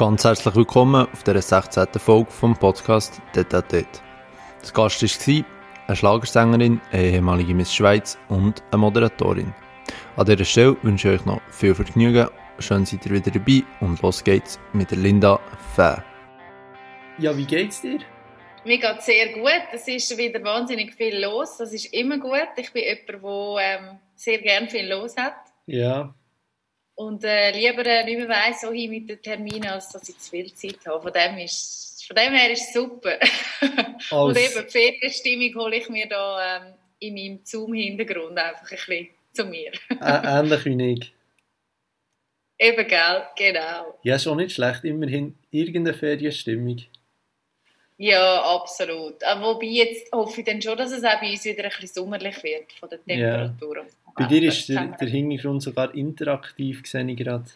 Ganz herzlich willkommen auf der 16. Folge vom Podcast «Detatet». Das Gast war eine Schlagersängerin, eine ehemalige Miss Schweiz und eine Moderatorin. An dieser Stelle wünsche ich euch noch viel Vergnügen, schön seid ihr wieder dabei und los geht's mit der Linda Fäh. Ja, wie geht's dir? Mir geht sehr gut. Es ist wieder wahnsinnig viel los. Das ist immer gut. Ich bin jemand, der ähm, sehr gerne viel los hat. Ja. Und äh, lieber äh, nicht mehr weiss, so hin mit den Terminen, als dass ich zu viel Zeit habe. Von dem, ist, von dem her ist es super. und eben die Ferienstimmung hole ich mir da ähm, in meinem Zoom-Hintergrund einfach ein bisschen zu mir. ähnlich wie ich. Eben, gell? Genau. Ja, auch nicht schlecht. Immerhin irgendeine Ferienstimmung. Ja, absolut. Äh, wobei jetzt hoffe ich dann schon, dass es auch bei uns wieder ein bisschen sommerlich wird von der Temperatur. Ja. Bei dir ist der, der Hintergrund sogar interaktiv, sehe ich gerade.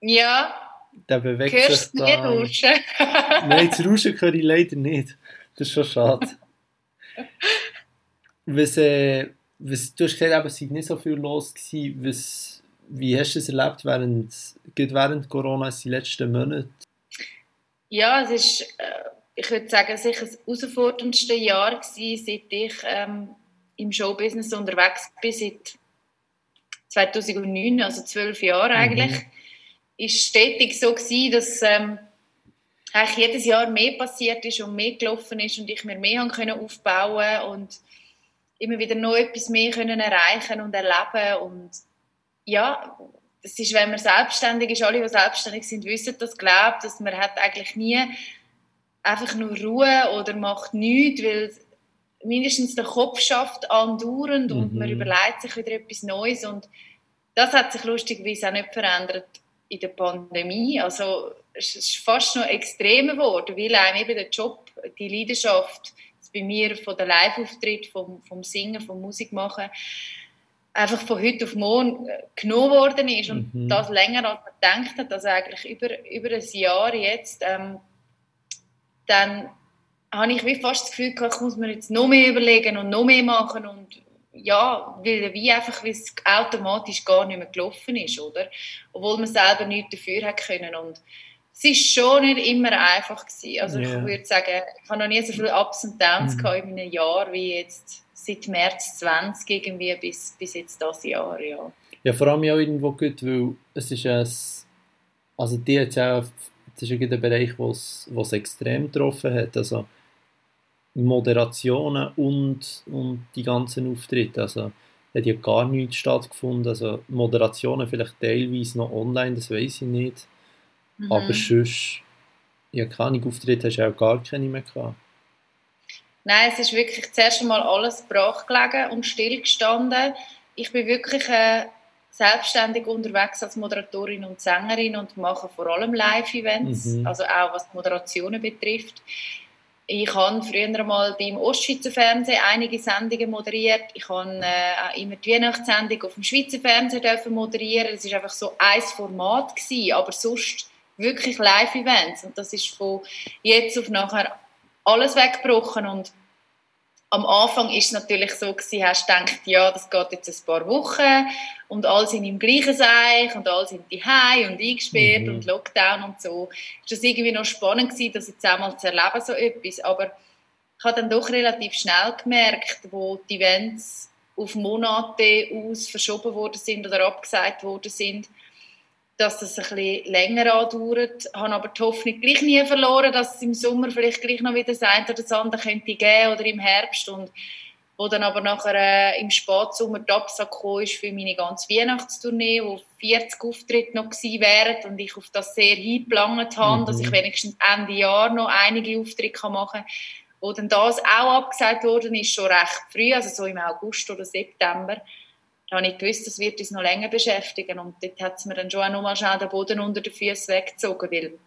Ja. Der bewegt Hörst sich da. Nicht rauschen? Nein, das Rauschen höre ich leider nicht. Das ist schon schade. was, äh, was, du hast gesagt, es sei nicht so viel los gewesen. Was, wie hast du es erlebt während, während Corona, die letzten Monate? Ja, es ist, äh, ich würde sagen, sicher das herausforderndste Jahr gewesen, seit ich ähm, im Showbusiness unterwegs bin, seit 2009, also zwölf Jahre eigentlich, mhm. ist stetig so gewesen, dass ähm, eigentlich jedes Jahr mehr passiert ist und mehr gelaufen ist und ich mir mehr haben können aufbauen und immer wieder noch etwas mehr können erreichen und erleben und ja, das ist, wenn man selbstständig ist, alle, die selbstständig sind, wissen das, glaubt, dass man hat eigentlich nie einfach nur Ruhe oder macht nichts, weil mindestens der Kopf schafft andauernd und mhm. man überlegt sich wieder etwas Neues und das hat sich lustigerweise auch nicht verändert in der Pandemie. Also es ist fast noch extremer geworden, weil einem eben der Job, die Leidenschaft, bei mir von der Live-Auftritt, vom, vom Singen, vom Musikmachen, einfach von heute auf morgen genommen worden ist und mhm. das länger als man gedacht hat, also eigentlich über, über ein Jahr jetzt, ähm, dann habe ich wie fast das Gefühl ich muss mir jetzt noch mehr überlegen und noch mehr machen und ja, weil wie einfach wie es automatisch gar nicht mehr gelaufen ist, oder? Obwohl man selber nichts dafür hat können und es ist schon nicht immer einfach gewesen. Also yeah. ich würde sagen, ich habe noch nie so viele Ups und Downs mhm. in einem Jahr wie jetzt seit März 20 irgendwie bis, bis jetzt das Jahr, ja. Ja, vor allem auch irgendwo gut, weil es ist ein, also die jetzt auch, das ist ein Bereich, wo es extrem getroffen hat, also Moderationen und, und die ganzen Auftritte. Also hat ja gar nichts stattgefunden. Also Moderationen vielleicht teilweise noch online, das weiß ich nicht. Mhm. Aber sonst, ja, keine Auftritte hast du auch gar keine mehr gehabt. Nein, es ist wirklich zuerst einmal alles brach gelegen und stillgestanden. Ich bin wirklich äh, selbstständig unterwegs als Moderatorin und Sängerin und mache vor allem Live-Events, mhm. also auch was Moderationen betrifft. Ich habe früher mal beim Ostschweizer Fernsehen einige Sendungen moderiert. Ich habe äh, immer die Weihnachtssendung auf dem Schweizer Fernsehen dürfen moderieren. Das ist einfach so ein Format gewesen, aber sonst wirklich Live-Events. Und das ist von jetzt auf nachher alles weggebrochen und am Anfang ist es natürlich so gewesen, hast du gedacht, ja, das geht jetzt ein paar Wochen und alle sind im gleichen Seich und alle sind daheim und eingesperrt mhm. und Lockdown und so. Ist das irgendwie noch spannend gewesen, das jetzt einmal zu erleben, so etwas. Aber ich habe dann doch relativ schnell gemerkt, wo die Events auf Monate aus verschoben worden sind oder abgesagt worden sind, dass das ein bisschen länger andauert. Ich habe aber die Hoffnung gleich nie verloren, dass es im Sommer vielleicht gleich noch wieder das eine oder das andere könnte geben oder im Herbst. Und wo dann aber nachher äh, im Spätsommer die Absage ist für meine ganze Weihnachtstournee, wo 40 Auftritte noch gewesen wären und ich auf das sehr hingeplant habe, mhm. dass ich wenigstens Ende Jahr noch einige Auftritte machen kann. Wo dann das auch abgesagt worden ist, schon recht früh, also so im August oder September da habe ich gewusst, das wird uns noch länger beschäftigen und dort hat es mir dann schon auch noch mal schnell den Boden unter den Füßen weggezogen, weil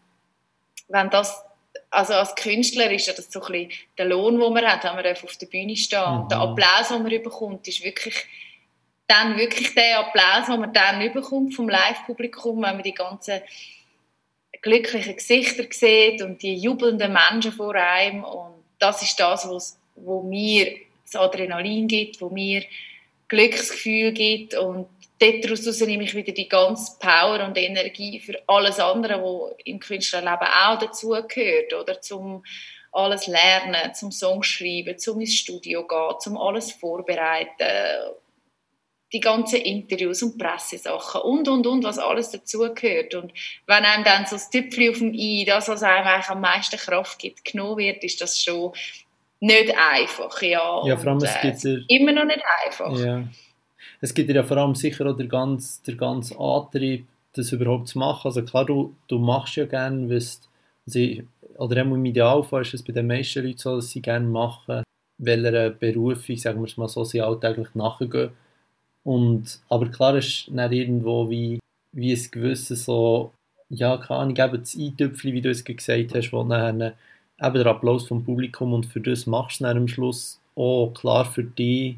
wenn das, also als Künstler ist ja das so ein bisschen der Lohn, den man hat, wenn man auf der Bühne steht. Mhm. Der Applaus, den man bekommt, ist wirklich dann wirklich der Applaus, den man dann bekommt vom Live-Publikum, wenn man die ganzen glücklichen Gesichter sieht und die jubelnden Menschen vor einem und das ist das, was wo mir das Adrenalin gibt, wo mir Glücksgefühl gibt und daraus nehme ich wieder die ganze Power und Energie für alles andere, was im Künstlerleben auch dazugehört, oder zum alles lernen, zum Song schreiben, zum ins Studio gehen, zum alles vorbereiten, die ganzen Interviews und Pressesachen und, und, und, was alles dazugehört. Und wenn einem dann so das Tüpfchen auf dem I, das, was einem eigentlich am meisten Kraft gibt, genommen wird, ist das schon nicht einfach, ja. Ja, vor allem, es gibt äh, immer noch nicht einfach. Ja. Es gibt ja vor allem sicher auch der ganze, der ganze Antrieb, das überhaupt zu machen. Also klar, du, du machst ja gerne, was, also ich, oder im Idealfall ist es bei den meisten Leuten so, dass sie gerne machen, welcher Berufung, sagen wir es mal so, sie alltäglich nachgehen und, aber klar ist dann irgendwo wie, wie ein gewisses so, ja, keine Ahnung, eben das Eintöpfchen, wie du es gesagt hast, wo dann eben der Applaus vom Publikum und für das machst du dann am Schluss auch klar für dich,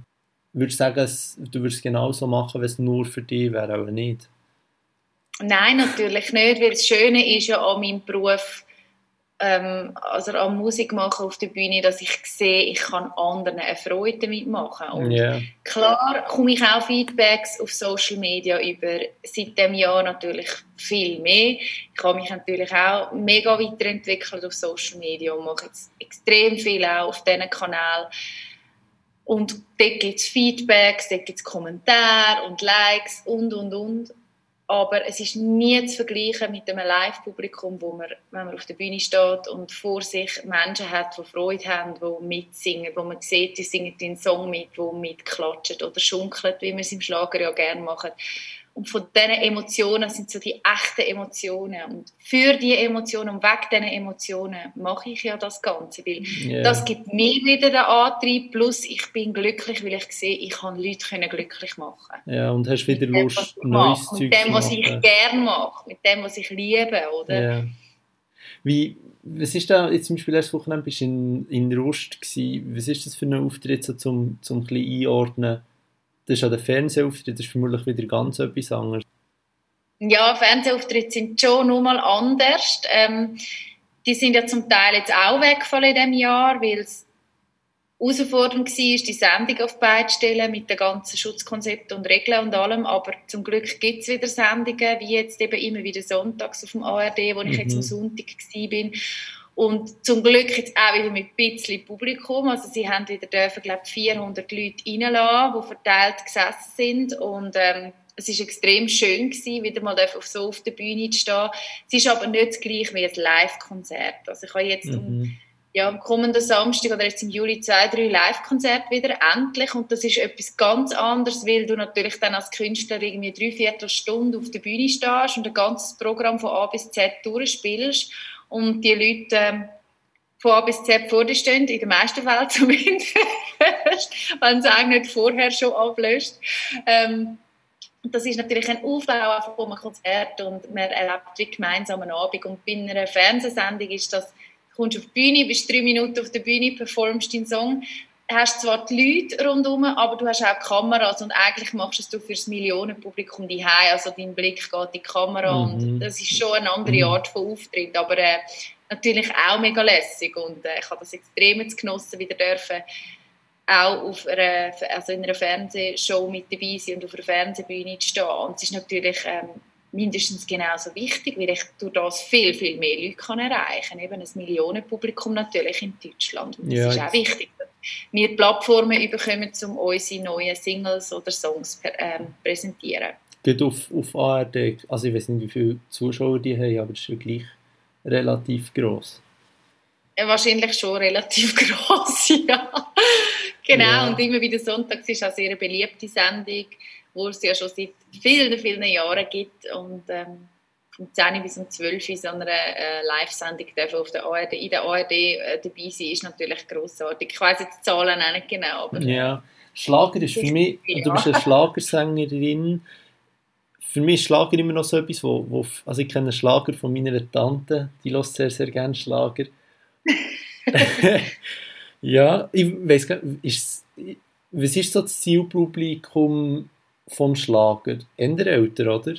würdest du sagen, du würdest es genauso machen, wenn es nur für dich wäre, aber nicht? Nein, natürlich nicht, weil das Schöne ist ja an meinem Beruf, ähm, also an Musik machen auf der Bühne, dass ich sehe, ich kann anderen eine Freude damit machen. Und yeah. klar komme ich auch Feedbacks auf Social Media über seit dem Jahr natürlich viel mehr. Ich habe mich natürlich auch mega weiterentwickelt auf Social Media und mache jetzt extrem viel auch auf diesen Kanal. Und dort gibt es Feedbacks, dort gibt es Kommentare und Likes und, und, und. Aber es ist nie zu vergleichen mit einem Live-Publikum, wo man, wenn man auf der Bühne steht und vor sich Menschen hat, die Freude haben, die mitsingen, wo man sieht, die singen den Song mit, die mitklatschen oder schunkeln, wie man es im Schlager ja gerne macht. Und von diesen Emotionen sind so die echten Emotionen. Und für diese Emotionen und wegen diesen Emotionen mache ich ja das Ganze. Weil yeah. das gibt mir wieder den Antrieb. Plus ich bin glücklich, weil ich sehe, ich kann Leute können glücklich machen. Ja, und hast wieder mit Lust, dem, neues Zeug Mit dem, was ich gerne mache. Mit dem, was ich liebe, oder? Yeah. Wie, was ist da, jetzt zum Beispiel letzte Woche bist du in, in Rust gewesen. Was ist das für ein Auftritt, so zum, zum ein bisschen einordnen? Das ist ja der Fernsehauftritt, das ist vermutlich wieder ganz etwas anderes. Ja, Fernsehauftritte sind schon nochmal anders. Ähm, die sind ja zum Teil jetzt auch weggefallen in diesem Jahr, weil es herausfordernd war, die Sendung auf beide stellen mit den ganzen Schutzkonzepten und Regeln und allem. Aber zum Glück gibt es wieder Sendungen, wie jetzt eben immer wieder sonntags auf dem ARD, wo ich jetzt am mhm. Sonntag war. Und zum Glück jetzt auch wieder mit ein bisschen Publikum. Also sie haben wieder dürfen, glaube ich, 400 Leute reinlassen, die verteilt gesessen sind. Und ähm, es ist extrem schön gewesen, wieder mal auf so auf der Bühne zu stehen. Es ist aber nicht das gleiche wie ein Live-Konzert. Also ich habe jetzt mhm. um, ja, am kommenden Samstag oder jetzt im Juli zwei, drei Live-Konzerte wieder endlich. Und das ist etwas ganz anderes, weil du natürlich dann als Künstler irgendwie drei Viertelstunde auf der Bühne stehst und ein ganzes Programm von A bis Z durchspielst und die Leute ähm, von A bis Z vor dir stehen, in den meisten Fällen zumindest, wenn es eigentlich nicht vorher schon ablöst. Ähm, das ist natürlich ein Aufbau von einem Konzert und man erlebt wie gemeinsam einen Abend. Und bei einer Fernsehsendung ist das, du kommst auf die Bühne, bist drei Minuten auf der Bühne, performst deinen Song, hast zwar die Leute rundherum, aber du hast auch Kameras und eigentlich machst du es für das Millionenpublikum die also dein Blick geht in die Kamera mhm. und das ist schon eine andere mhm. Art von Auftritt, aber äh, natürlich auch mega lässig und äh, ich habe das extrem genossen, wieder dürfen auch auf einer, also in einer Fernsehshow mit dabei sein und auf einer Fernsehbühne zu stehen und es ist natürlich ähm, mindestens genauso wichtig, weil ich durch das viel, viel mehr Leute kann erreichen kann. Eben ein Millionenpublikum natürlich in Deutschland. Und das ja, ist auch wichtig, dass wir Plattformen bekommen, um unsere neuen Singles oder Songs ähm, präsentieren. Geht auf, auf ARD, also ich weiß nicht, wie viele Zuschauer die haben, aber es ist ja gleich relativ gross. Ja, wahrscheinlich schon relativ gross, ja. genau, ja. und immer wieder Sonntags ist auch eine sehr beliebte Sendung wo es ja schon seit vielen, vielen Jahren gibt. Und ähm, vom 10 bis um 12 in so einer äh, Live-Sendung auf der ARD, in der ARD äh, dabei sein, ist natürlich grossartig. Ich weiß jetzt die Zahlen auch nicht genau. Aber, ja, Schlager ist für mich, ja. du bist eine Schlagersängerin, für mich ist Schlager immer noch so etwas, wo, wo also ich kenne Schlager von meiner Tante, die lässt sehr, sehr gerne Schlager. ja, ich weiß gar nicht, ist, was ist so das Zielpublikum vom Schlager? Eher älter, oder?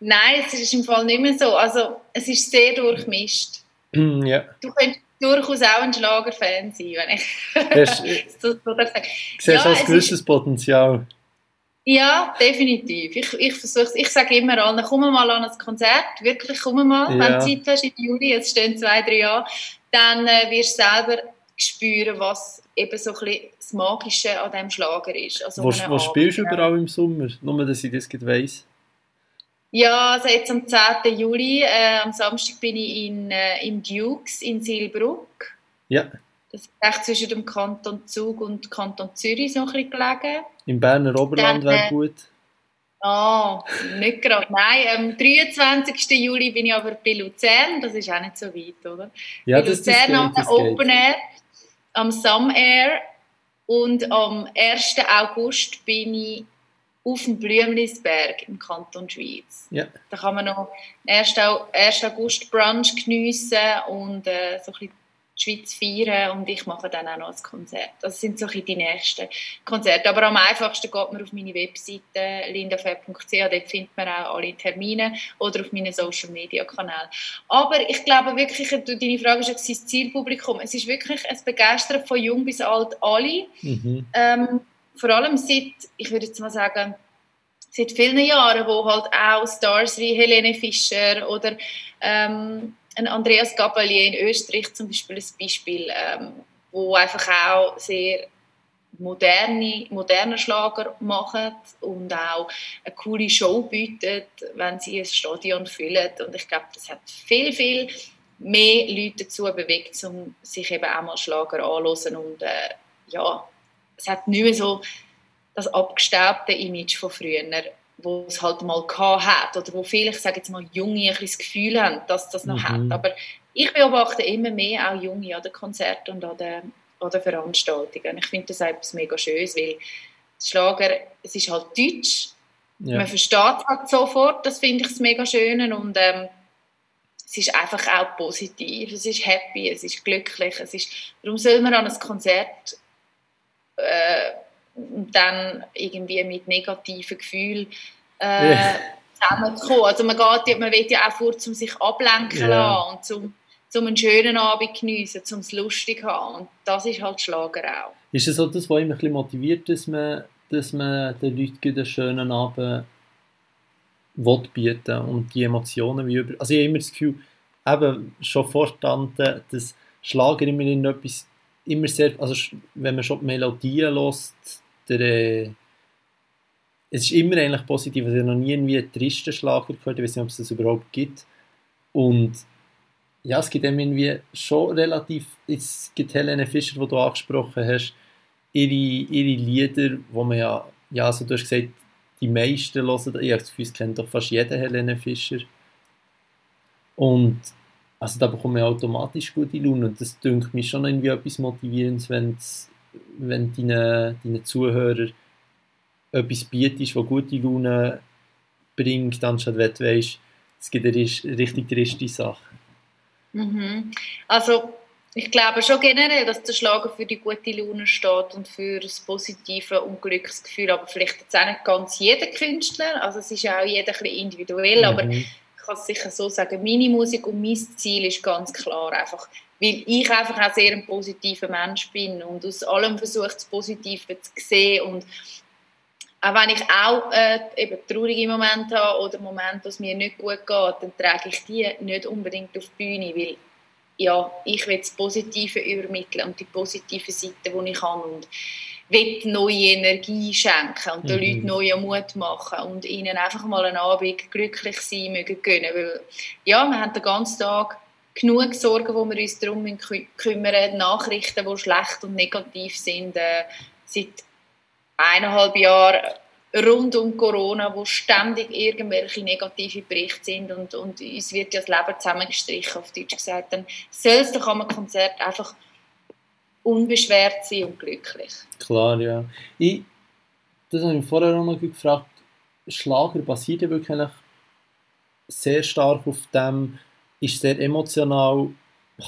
Nein, es ist im Fall nicht mehr so. Also, es ist sehr durchmischt. ja. Du könntest, durchaus auch ein Schlagerfan sein, wenn ich Hast, so, so darf sagen. Siehst ja, ein gewisses Potenzial? Ja, definitiv. Ich, ich versuche ich sage immer allen, komm mal an ein Konzert, wirklich komm mal, ja. wenn du Zeit hast im Juli, jetzt stehen zwei, drei Jahre, dann äh, wirst du selber spüren, was eben so ein bisschen das Magische an diesem Schlager ist. Also wo, wo spielst du überall im Sommer? Nur, dass ich das weiss. Ja, also jetzt am 10. Juli, äh, am Samstag bin ich in, äh, im Dukes in Silbruck. Ja. Das ist echt zwischen dem Kanton Zug und Kanton Zürich so ein bisschen gelegen. Im Berner Oberland wäre äh, gut. Ah, oh, nicht gerade. Nein, am 23. Juli bin ich aber bei Luzern. Das ist auch nicht so weit, oder? Ja, bei das, Luzern das Open Air, am Some Air und am 1. August bin ich auf dem Blümlisberg im Kanton Schweiz. Ja. Da kann man noch 1. August Brunch geniessen und äh, so ein bisschen die Schweiz feiern und ich mache dann auch noch ein Konzert. Das sind so ein die nächsten Konzerte. Aber am einfachsten geht man auf meine Webseite lindafab.ch, dort findet man auch alle Termine oder auf meinen Social Media Kanälen. Aber ich glaube wirklich, deine Frage ist das Zielpublikum. Es ist wirklich ein Begeistern von jung bis alt alle. Mhm. Ähm, vor allem seit, ich würde jetzt mal sagen, seit vielen Jahren, wo halt auch Stars wie Helene Fischer oder ähm, ein Andreas Gabalier in Österreich zum Beispiel ein Beispiel, ähm, wo einfach auch sehr moderne, moderne Schlager machen und auch eine coole Show bietet, wenn sie ein Stadion füllen. Und ich glaube, das hat viel, viel mehr Leute dazu bewegt, um sich eben auch mal Schlager anzuhören. Und äh, ja, es hat nicht mehr so das abgestaubte Image von früher, wo es halt mal hat oder wo viele, ich sage jetzt mal, Junge ein das Gefühl haben, dass das noch mhm. hat. Aber ich beobachte immer mehr auch Junge an den Konzerten und an den, an den Veranstaltungen. Ich finde das etwas mega Schönes, weil das Schlager, es ist halt deutsch, ja. man versteht halt sofort, das finde ich das mega schön und ähm, es ist einfach auch positiv, es ist happy, es ist glücklich, es ist, warum soll man an ein Konzert äh, dann irgendwie mit negativen Gefühlen äh, yeah. zusammenzukommen. Also man, geht, man will ja auch vor, um sich ablenken yeah. lassen und zum, zum einen schönen Abend geniessen, zum es lustig haben. Und das ist halt Schlager auch. Ist es so das, was mich motiviert, dass man, dass man den Leuten einen schönen Abend will bieten und die Emotionen wie über... Also ich habe immer das Gefühl, eben schon verstanden, dass Schlager immer in etwas immer sehr, also wenn man schon die Melodien lässt, der, äh, es ist immer eigentlich positiv. Also ich habe noch nie einen tristen Schlager gehört, ich weiß nicht, ob es das überhaupt gibt. Und ja, es gibt irgendwie schon relativ, es gibt Helene Fischer, die du angesprochen hast, ihre, ihre Lieder, wo man ja, ja, also du hast gesagt, die meisten hören, ich habe das Gefühl, es kennt doch fast jeder Helene Fischer. Und also da bekomme ich automatisch gute Laune und das dünkt mich schon irgendwie etwas Motivierendes, wenn's, wenn deine, deine Zuhörer etwas bietest, das gute Laune bringt, anstatt wenn du weißt, es gibt eine richtig triste Sache. Mhm. Also ich glaube schon generell, dass der Schlager für die gute Laune steht und für das positive und Glücksgefühl, aber vielleicht jetzt auch nicht ganz jeder Künstler, also es ist ja auch jeder ein bisschen individuell, mhm. aber kann es sicher so sagen, meine Musik und mein Ziel ist ganz klar einfach, weil ich einfach auch sehr ein positiver Mensch bin und aus allem versuche das Positive zu sehen und auch wenn ich auch äh, eben traurige Momente habe oder Momente, wo es mir nicht gut geht, dann trage ich die nicht unbedingt auf die Bühne, weil ja, ich will das Positive übermitteln und die positive Seite, die ich habe und will neue Energie schenken und den mhm. Leuten neuen Mut machen und ihnen einfach mal einen Abend glücklich sein mögen gönnen. Weil, ja, wir haben den ganzen Tag genug Sorgen, wo wir uns darum kümmern, Nachrichten, die schlecht und negativ sind, äh, seit eineinhalb Jahren rund um Corona, wo ständig irgendwelche negative Berichte sind und, und uns wird ja das Leben zusammengestrichen, auf Deutsch gesagt, dann soll es doch am Konzert einfach unbeschwert sein und glücklich. Klar, ja. Ich, das habe ich vorher auch noch gefragt, Schlager basiert ja wirklich sehr stark auf dem, ist sehr emotional.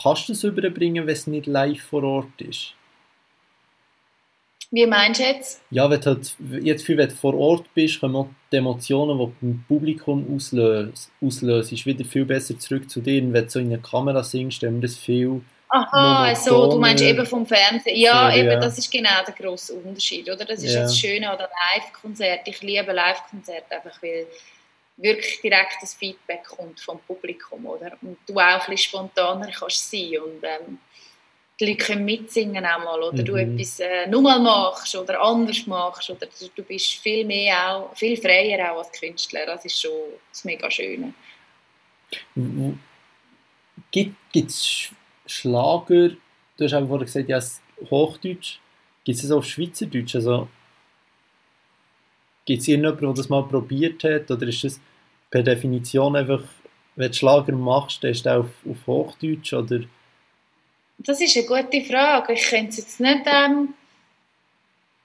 Kannst du es überbringen, wenn es nicht live vor Ort ist? Wie meinst du jetzt? Ja, wenn du halt, jetzt für, wenn du vor Ort bist, kommen auch die Emotionen, die du im Publikum auslöst, auslöst, ist wieder viel besser zurück zu dir. Und wenn du so in eine Kamera singst, dann das viel Aha, so, du meinst eben vom Fernsehen. Ja, eben, das ist genau der grosse Unterschied, oder? Das ist ja. das Schöne an Live-Konzerten. Ich liebe Live-Konzerte einfach, weil wirklich direkt das Feedback kommt vom Publikum, oder? Und du auch ein bisschen spontaner kannst sein und ähm, die Leute können mitsingen auch mal, oder mhm. du etwas äh, nochmal machst oder anders machst, oder du bist viel mehr auch, viel freier auch als Künstler. Das ist schon das mega Schöne. Gibt es Schlager, du hast vorhin gesagt, ja, Hochdeutsch, gibt es das auf Schweizerdeutsch? Also, gibt es irgendjemanden, der das mal probiert hat, oder ist das per Definition einfach, wenn du Schlager machst, dann ist du auf, auf Hochdeutsch, oder? Das ist eine gute Frage. Ich könnte es jetzt nicht ähm,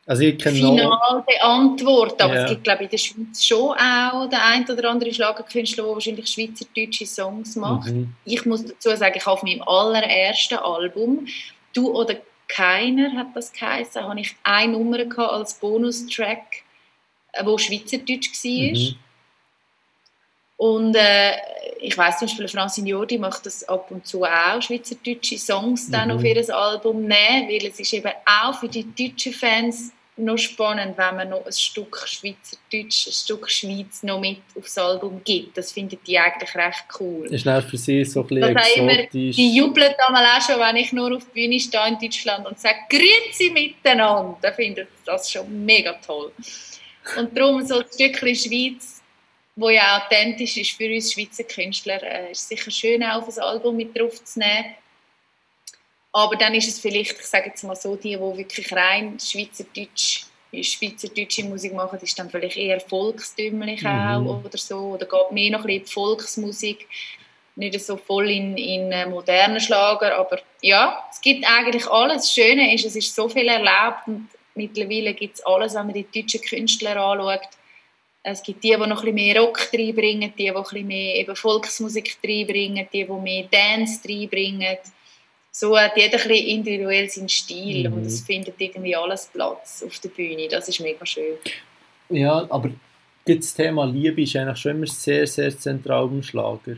also ich final beantworten, aber ja. es gibt glaube ich in der Schweiz schon auch der ein oder andere Schlagerkünstler, der wahrscheinlich schweizerdeutsche Songs macht. Mhm. Ich muss dazu sagen, ich habe auf meinem allerersten Album «Du oder keiner» hat das geheißen, habe ich eine Nummer als Bonustrack, äh, wo schweizerdeutsch war. Mhm. Und äh, ich weiß zum Beispiel, Francine Jordi macht das ab und zu auch, schweizerdeutsche Songs dann mhm. auf ihr Album nehmen, weil es ist eben auch für die deutschen Fans noch spannend, wenn man noch ein Stück Schweizerdeutsch, ein Stück Schweiz noch mit aufs Album gibt. Das finden die eigentlich recht cool. Ist auch für sie so ein bisschen das. Immer, die jubeln damals auch schon, wenn ich nur auf der Bühne stehe in Deutschland und sage «Grüezi miteinander!» Dann finden das schon mega toll. Und darum so ein Stückchen Schweiz wo ja authentisch ist für uns Schweizer Künstler, äh, ist sicher schön auch auf ein Album mit drauf zu nehmen. Aber dann ist es vielleicht, ich sage jetzt mal so, die, die wirklich rein Schweizerdeutsch, Schweizerdeutsche Musik machen, ist dann vielleicht eher volkstümlich mhm. auch oder so, oder geht mehr noch ein bisschen in die Volksmusik, nicht so voll in, in äh, modernen Schlager, aber ja, es gibt eigentlich alles. Das Schöne ist, es ist so viel erlaubt und mittlerweile gibt es alles, wenn man die deutschen Künstler anschaut, es gibt die, die noch ein bisschen mehr Rock reinbringen, die, die ein bisschen mehr eben Volksmusik reinbringen, die, die mehr Dance reinbringen. So hat jeder ein bisschen individuell seinen Stil mhm. und es findet irgendwie alles Platz auf der Bühne. Das ist mega schön. Ja, aber das Thema Liebe ist eigentlich schon immer sehr, sehr zentral im Schlager.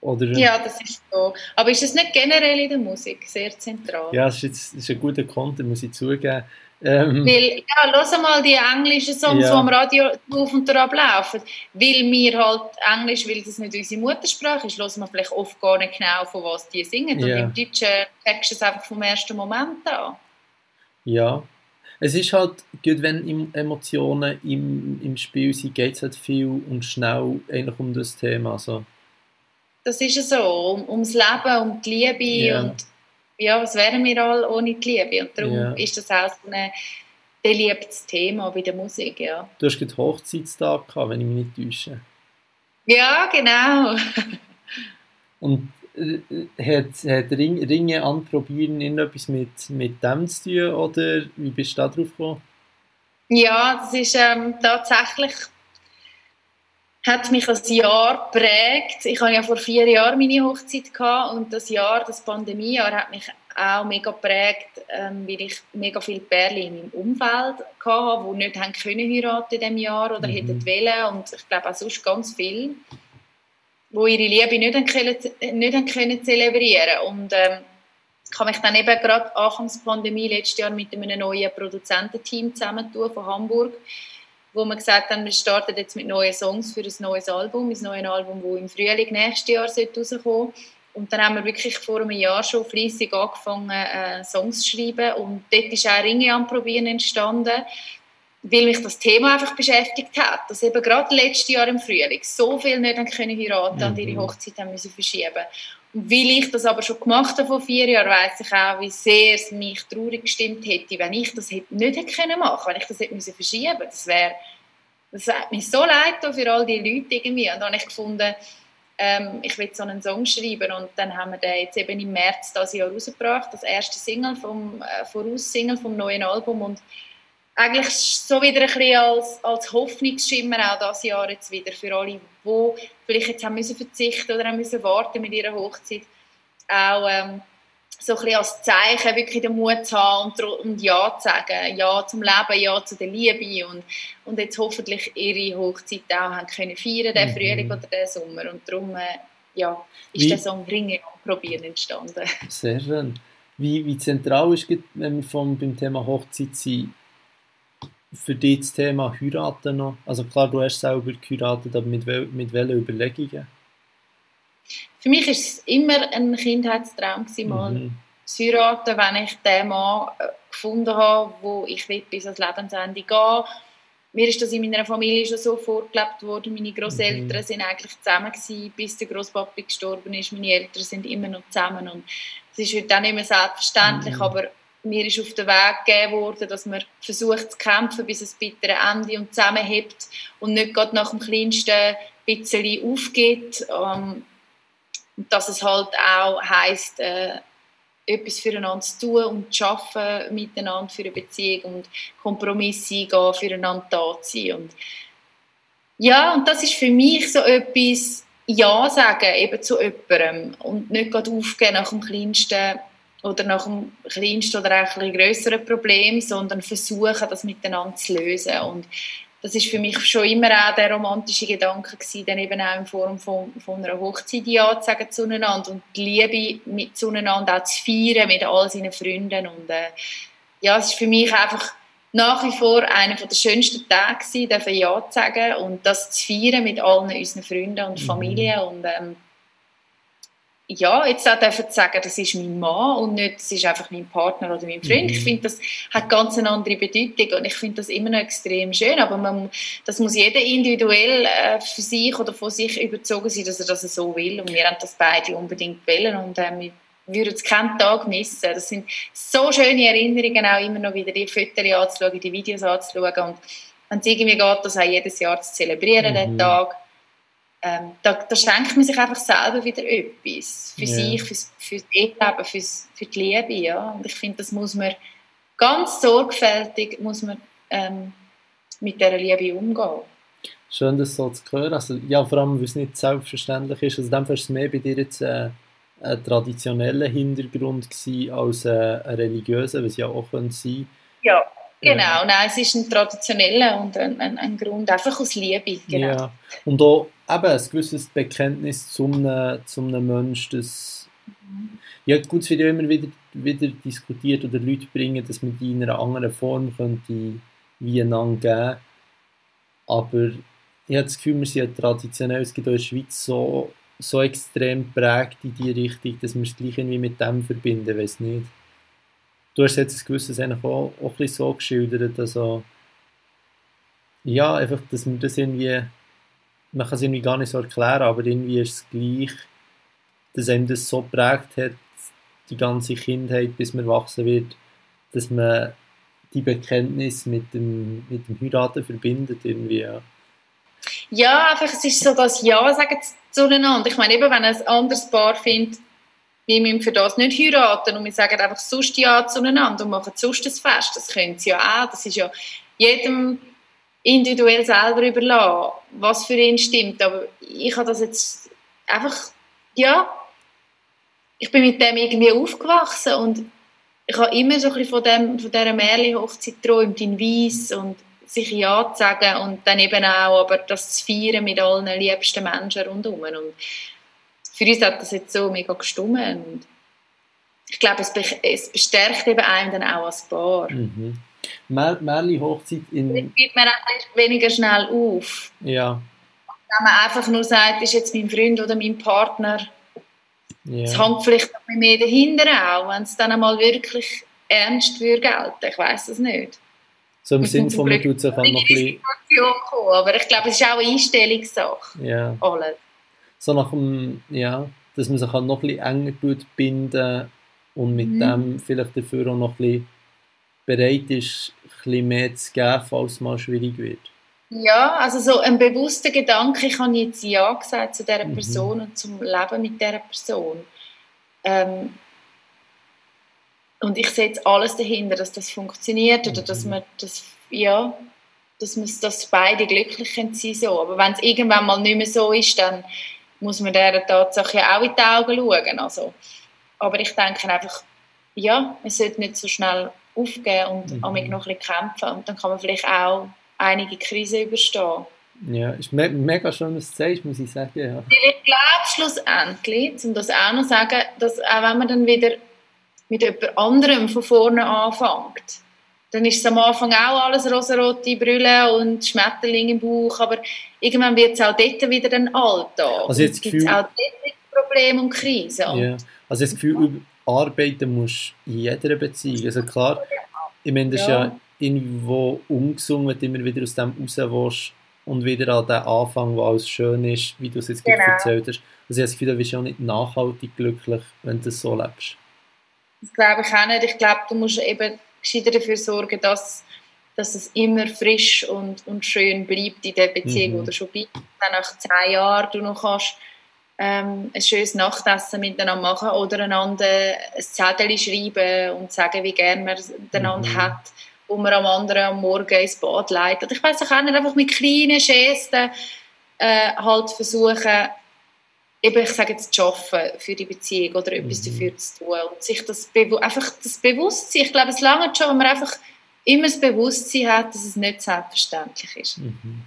Oder? Ja, das ist so. Aber ist es nicht generell in der Musik sehr zentral? Ja, das ist, jetzt, das ist ein guter Content, muss ich zugeben. Ähm, weil, ja, lass mal die englischen Songs, ja. die am Radio auf und ab laufen. Weil wir halt Englisch, weil das nicht unsere Muttersprache ist, hören wir vielleicht oft gar nicht genau, von was die singen. Ja. Und im Deutschen checkst du es einfach vom ersten Moment an. Ja. Es ist halt gut, wenn Emotionen im, im Spiel sind, geht es halt viel und schnell eigentlich um das Thema. Also. Das ist ja so, um, ums Leben, um die Liebe ja. und ja, was wären wir alle ohne die Liebe? Und darum ja. ist das auch so ein beliebtes Thema bei der Musik, ja. Du hast gerade Hochzeitstag gehabt, wenn ich mich nicht täusche. Ja, genau. Und äh, hat, hat Ring, Ringe anprobieren irgendetwas mit, mit dem zu tun, oder wie bist du da drauf gekommen? Ja, das ist ähm, tatsächlich hat mich das Jahr prägt. Ich hatte ja vor vier Jahren meine Hochzeit gehabt und das Jahr, das Pandemiejahr, hat mich auch mega prägt, ähm, weil ich mega viele Pärchen in meinem Umfeld hatte, die nicht haben können heiraten in diesem Jahr oder mhm. hätten wollen und ich glaube auch sonst ganz viel, wo ihre Liebe nicht haben können, nicht haben können zelebrieren und ähm, ich habe mich dann eben gerade Anfangs Pandemie letztes Jahr mit einem neuen Produzententeam zusammentun von Hamburg wo wir gesagt haben, wir starten jetzt mit neuen Songs für ein neues Album, ein neues Album, das im Frühling nächstes Jahr rauskommen sollte. Und dann haben wir wirklich vor einem Jahr schon fleissig angefangen, äh, Songs zu schreiben. Und dort ist auch Ringe anprobieren entstanden, weil mich das Thema einfach beschäftigt hat. Dass eben gerade letztes Jahr im Frühling so viele nicht können heiraten mhm. und ihre Hochzeit haben müssen verschieben. Weil ich das aber schon gemacht habe vor vier Jahren, weiß ich auch, wie sehr es mich traurig gestimmt hätte, wenn ich das hätte nicht hätte können machen, wenn ich das hätte müssen verschieben. Das wäre, das hat mich so leid für all die Leute irgendwie. Und dann habe ich gefunden, ähm, ich will so einen Song schreiben und dann haben wir den jetzt eben im März dieses Jahr rausgebracht, das erste Single vom äh, Voraussingle vom neuen Album und eigentlich so wieder ein bisschen als, als Hoffnungsschimmer auch das Jahr jetzt wieder für alle, die vielleicht jetzt haben müssen verzichten oder haben müssen warten mit ihrer Hochzeit, auch ähm, so ein bisschen als Zeichen wirklich den Mut zu haben und, und Ja zu sagen, Ja zum Leben, Ja zu der Liebe und, und jetzt hoffentlich ihre Hochzeit auch haben können feiern, den mhm. Frühling oder den Sommer und darum äh, ja, ist wie, der Song Ringe probieren entstanden. Sehr schön. Wie, wie zentral ist, wenn wir vom, beim Thema Hochzeit sind, für dich das Thema Heiraten noch? Also klar, du hast selber geheiratet, aber mit, wel, mit welchen Überlegungen? Für mich war es immer ein Kindheitstraum, mal mhm. zu heiraten, wenn ich den Mann äh, gefunden habe, wo ich will, bis ans Lebensende gehen mir ist das in meiner Familie schon so vorgelebt worden. Meine Großeltern mhm. sind eigentlich zusammen gewesen, bis der Großpapi gestorben ist. Meine Eltern sind immer noch zusammen und es ist heute auch nicht mehr selbstverständlich, mhm. aber mir ist auf den Weg gegeben worden, dass man versucht zu kämpfen, bis es bittere Ende und zusammenhebt und nicht gerade nach dem kleinsten bisschen aufgeht. Ähm, und dass es halt auch heisst, äh, etwas füreinander zu tun und zu arbeiten miteinander für eine Beziehung und Kompromisse eingehen, füreinander da zu sein. Und ja, und das ist für mich so etwas, Ja sagen eben zu jemandem und nicht gerade aufgehen nach dem kleinsten oder nach dem kleinsten oder auch ein größeren Problem, sondern versuchen, das miteinander zu lösen. Und das ist für mich schon immer auch der romantische Gedanke gewesen, dann eben auch in Form von, von einer Hochzeit ja zu sagen zueinander und die Liebe mit zueinander auch zu feiern mit all seinen Freunden und äh, ja, es ist für mich einfach nach wie vor einer der schönsten Tage gewesen, dürfen Ja zu sagen und das zu feiern mit allen unseren Freunden und mhm. Familien und ähm, ja, jetzt auch dürfen sagen, das ist mein Mann und nicht, das ist einfach mein Partner oder mein Freund. Mhm. Ich finde, das hat ganz eine andere Bedeutung und ich finde das immer noch extrem schön, aber man, das muss jeder individuell äh, für sich oder von sich überzogen sein, dass er das so will und wir haben das beide unbedingt wollen und äh, wir würden es keinen Tag missen. Das sind so schöne Erinnerungen, auch immer noch wieder die Fotos anzuschauen, die Videos anzuschauen und wenn es irgendwie geht, das auch jedes Jahr zu zelebrieren, mhm. den Tag ähm, da, da schenkt man sich einfach selber wieder etwas. Für yeah. sich, fürs, fürs Leben, fürs, für die Liebe. Ja. Und ich finde, das muss man ganz sorgfältig muss man, ähm, mit dieser Liebe umgehen. Schön, das so zu hören. Also, ja, vor allem, weil es nicht selbstverständlich ist. Also, dann war es mehr bei dir jetzt äh, ein traditioneller Hintergrund gewesen als äh, ein religiöser, was ja auch sein könnte. Ja. Genau, nein, es ist ein traditioneller und ein, ein, ein, Grund, einfach aus Liebe. Genau. Ja. Und auch eben ein gewisses Bekenntnis zu einem, zu einem Menschen, das ja gut, es wird ja immer wieder, wieder diskutiert oder Leute bringen, dass man die in einer anderen Form könnte wie einander geben. Aber ich habe das Gefühl, wir sind ja traditionell, es gibt in der Schweiz so, so extrem prägt in die Richtung, dass wir es gleich irgendwie mit dem verbinden, weiß nicht du hast jetzt ein gewisses eigentlich auch, auch ein so geschildert, also ja, einfach, dass man das irgendwie, man kann es irgendwie gar nicht so erklären, aber irgendwie ist es gleich, dass einem das so prägt hat, die ganze Kindheit, bis man erwachsen wird, dass man die Bekenntnis mit dem, mit dem Heiraten verbindet irgendwie, ja. Ja, einfach, es ist so das Ja sagen zueinander. Ich meine, eben, wenn ein anderes Paar findet, wir müssen für das nicht heiraten und wir sagen einfach sonst Ja zueinander und machen sonst ein Fest. Das können sie ja auch. Das ist ja jedem individuell selber überlassen, was für ihn stimmt. Aber ich habe das jetzt einfach, ja, ich bin mit dem irgendwie aufgewachsen und ich habe immer so ein bisschen von, dem, von dieser Märchen-Hochzeit geträumt, in Weiss und sich Ja zu sagen und dann eben auch aber das zu feiern mit allen liebsten Menschen rundherum. Und für uns hat das jetzt so mega gestummen. Und ich glaube, es, es bestärkt eben einem dann auch als Paar. Mhm. Mer Merli Hochzeit in... Dann gibt man weniger schnell auf. Ja. Wenn man einfach nur sagt, ist jetzt mein Freund oder mein Partner, ja. es hängt vielleicht noch mehr dahinter auch, wenn es dann einmal wirklich ernst würde gelten. Ich weiß es nicht. So im Sinne von, man tut sich auch noch ein bisschen... Aber ich glaube, es ist auch eine Einstellungssache. Ja. Alles so nach dem, ja, dass man sich halt noch ein bisschen enger binden und mit mhm. dem vielleicht dafür auch noch ein bisschen bereit ist, ein bisschen mehr zu geben, falls es mal schwierig wird. Ja, also so ein bewusster Gedanke, ich habe jetzt Ja gesagt zu dieser mhm. Person mhm. und zum Leben mit dieser Person. Ähm, und ich setze alles dahinter, dass das funktioniert oder dass mhm. man das, ja, dass, man, dass beide glücklich sein so. Aber wenn es irgendwann mal nicht mehr so ist, dann muss man dieser Tatsache ja auch in die Augen schauen. Also, aber ich denke einfach, ja, man sollte nicht so schnell aufgeben und mhm. noch ein bisschen kämpfen und dann kann man vielleicht auch einige Krisen überstehen. Ja, ist me mega schön, was du sagst, muss ich sagen. Ja. Ich glaube schlussendlich, um das auch noch zu sagen, dass auch wenn man dann wieder mit jemand anderem von vorne anfängt, dann ist es am Anfang auch alles rosarote Brille und Schmetterling im Bauch, aber irgendwann wird es auch dort wieder ein Alltag. Also jetzt gibt es auch dort Probleme und Krisen. Ja. Also das Gefühl, arbeiten musst in jeder Beziehung. Also klar, ich meine, das ist ja, ja irgendwo ungesungen, wenn du immer wieder aus dem raus willst und wieder an den Anfang, wo alles schön ist, wie du es jetzt genau. erzählt hast. Also ich habe das Gefühl, du bist ja nicht nachhaltig glücklich, wenn du so lebst. Das glaube ich auch nicht. Ich glaube, du musst eben gescheiter dafür sorgen, dass, dass es immer frisch und, und schön bleibt in der Beziehung, mhm. wo du schon bist. Dann nach zwei Jahren du noch kannst ähm, ein schönes Nachtessen miteinander machen oder einander ein Zettel schreiben und sagen, wie gerne man einander mhm. hat, wo man am anderen am Morgen ins Bad leitet. Ich weiß auch nicht, einfach mit kleinen Gesten äh, halt versuchen, eben, ich sage jetzt, zu arbeiten für die Beziehung oder etwas mhm. dafür zu tun und sich das, einfach das Bewusstsein, ich glaube, es lange schon, wenn man einfach immer das Bewusstsein hat, dass es nicht selbstverständlich ist. Mhm.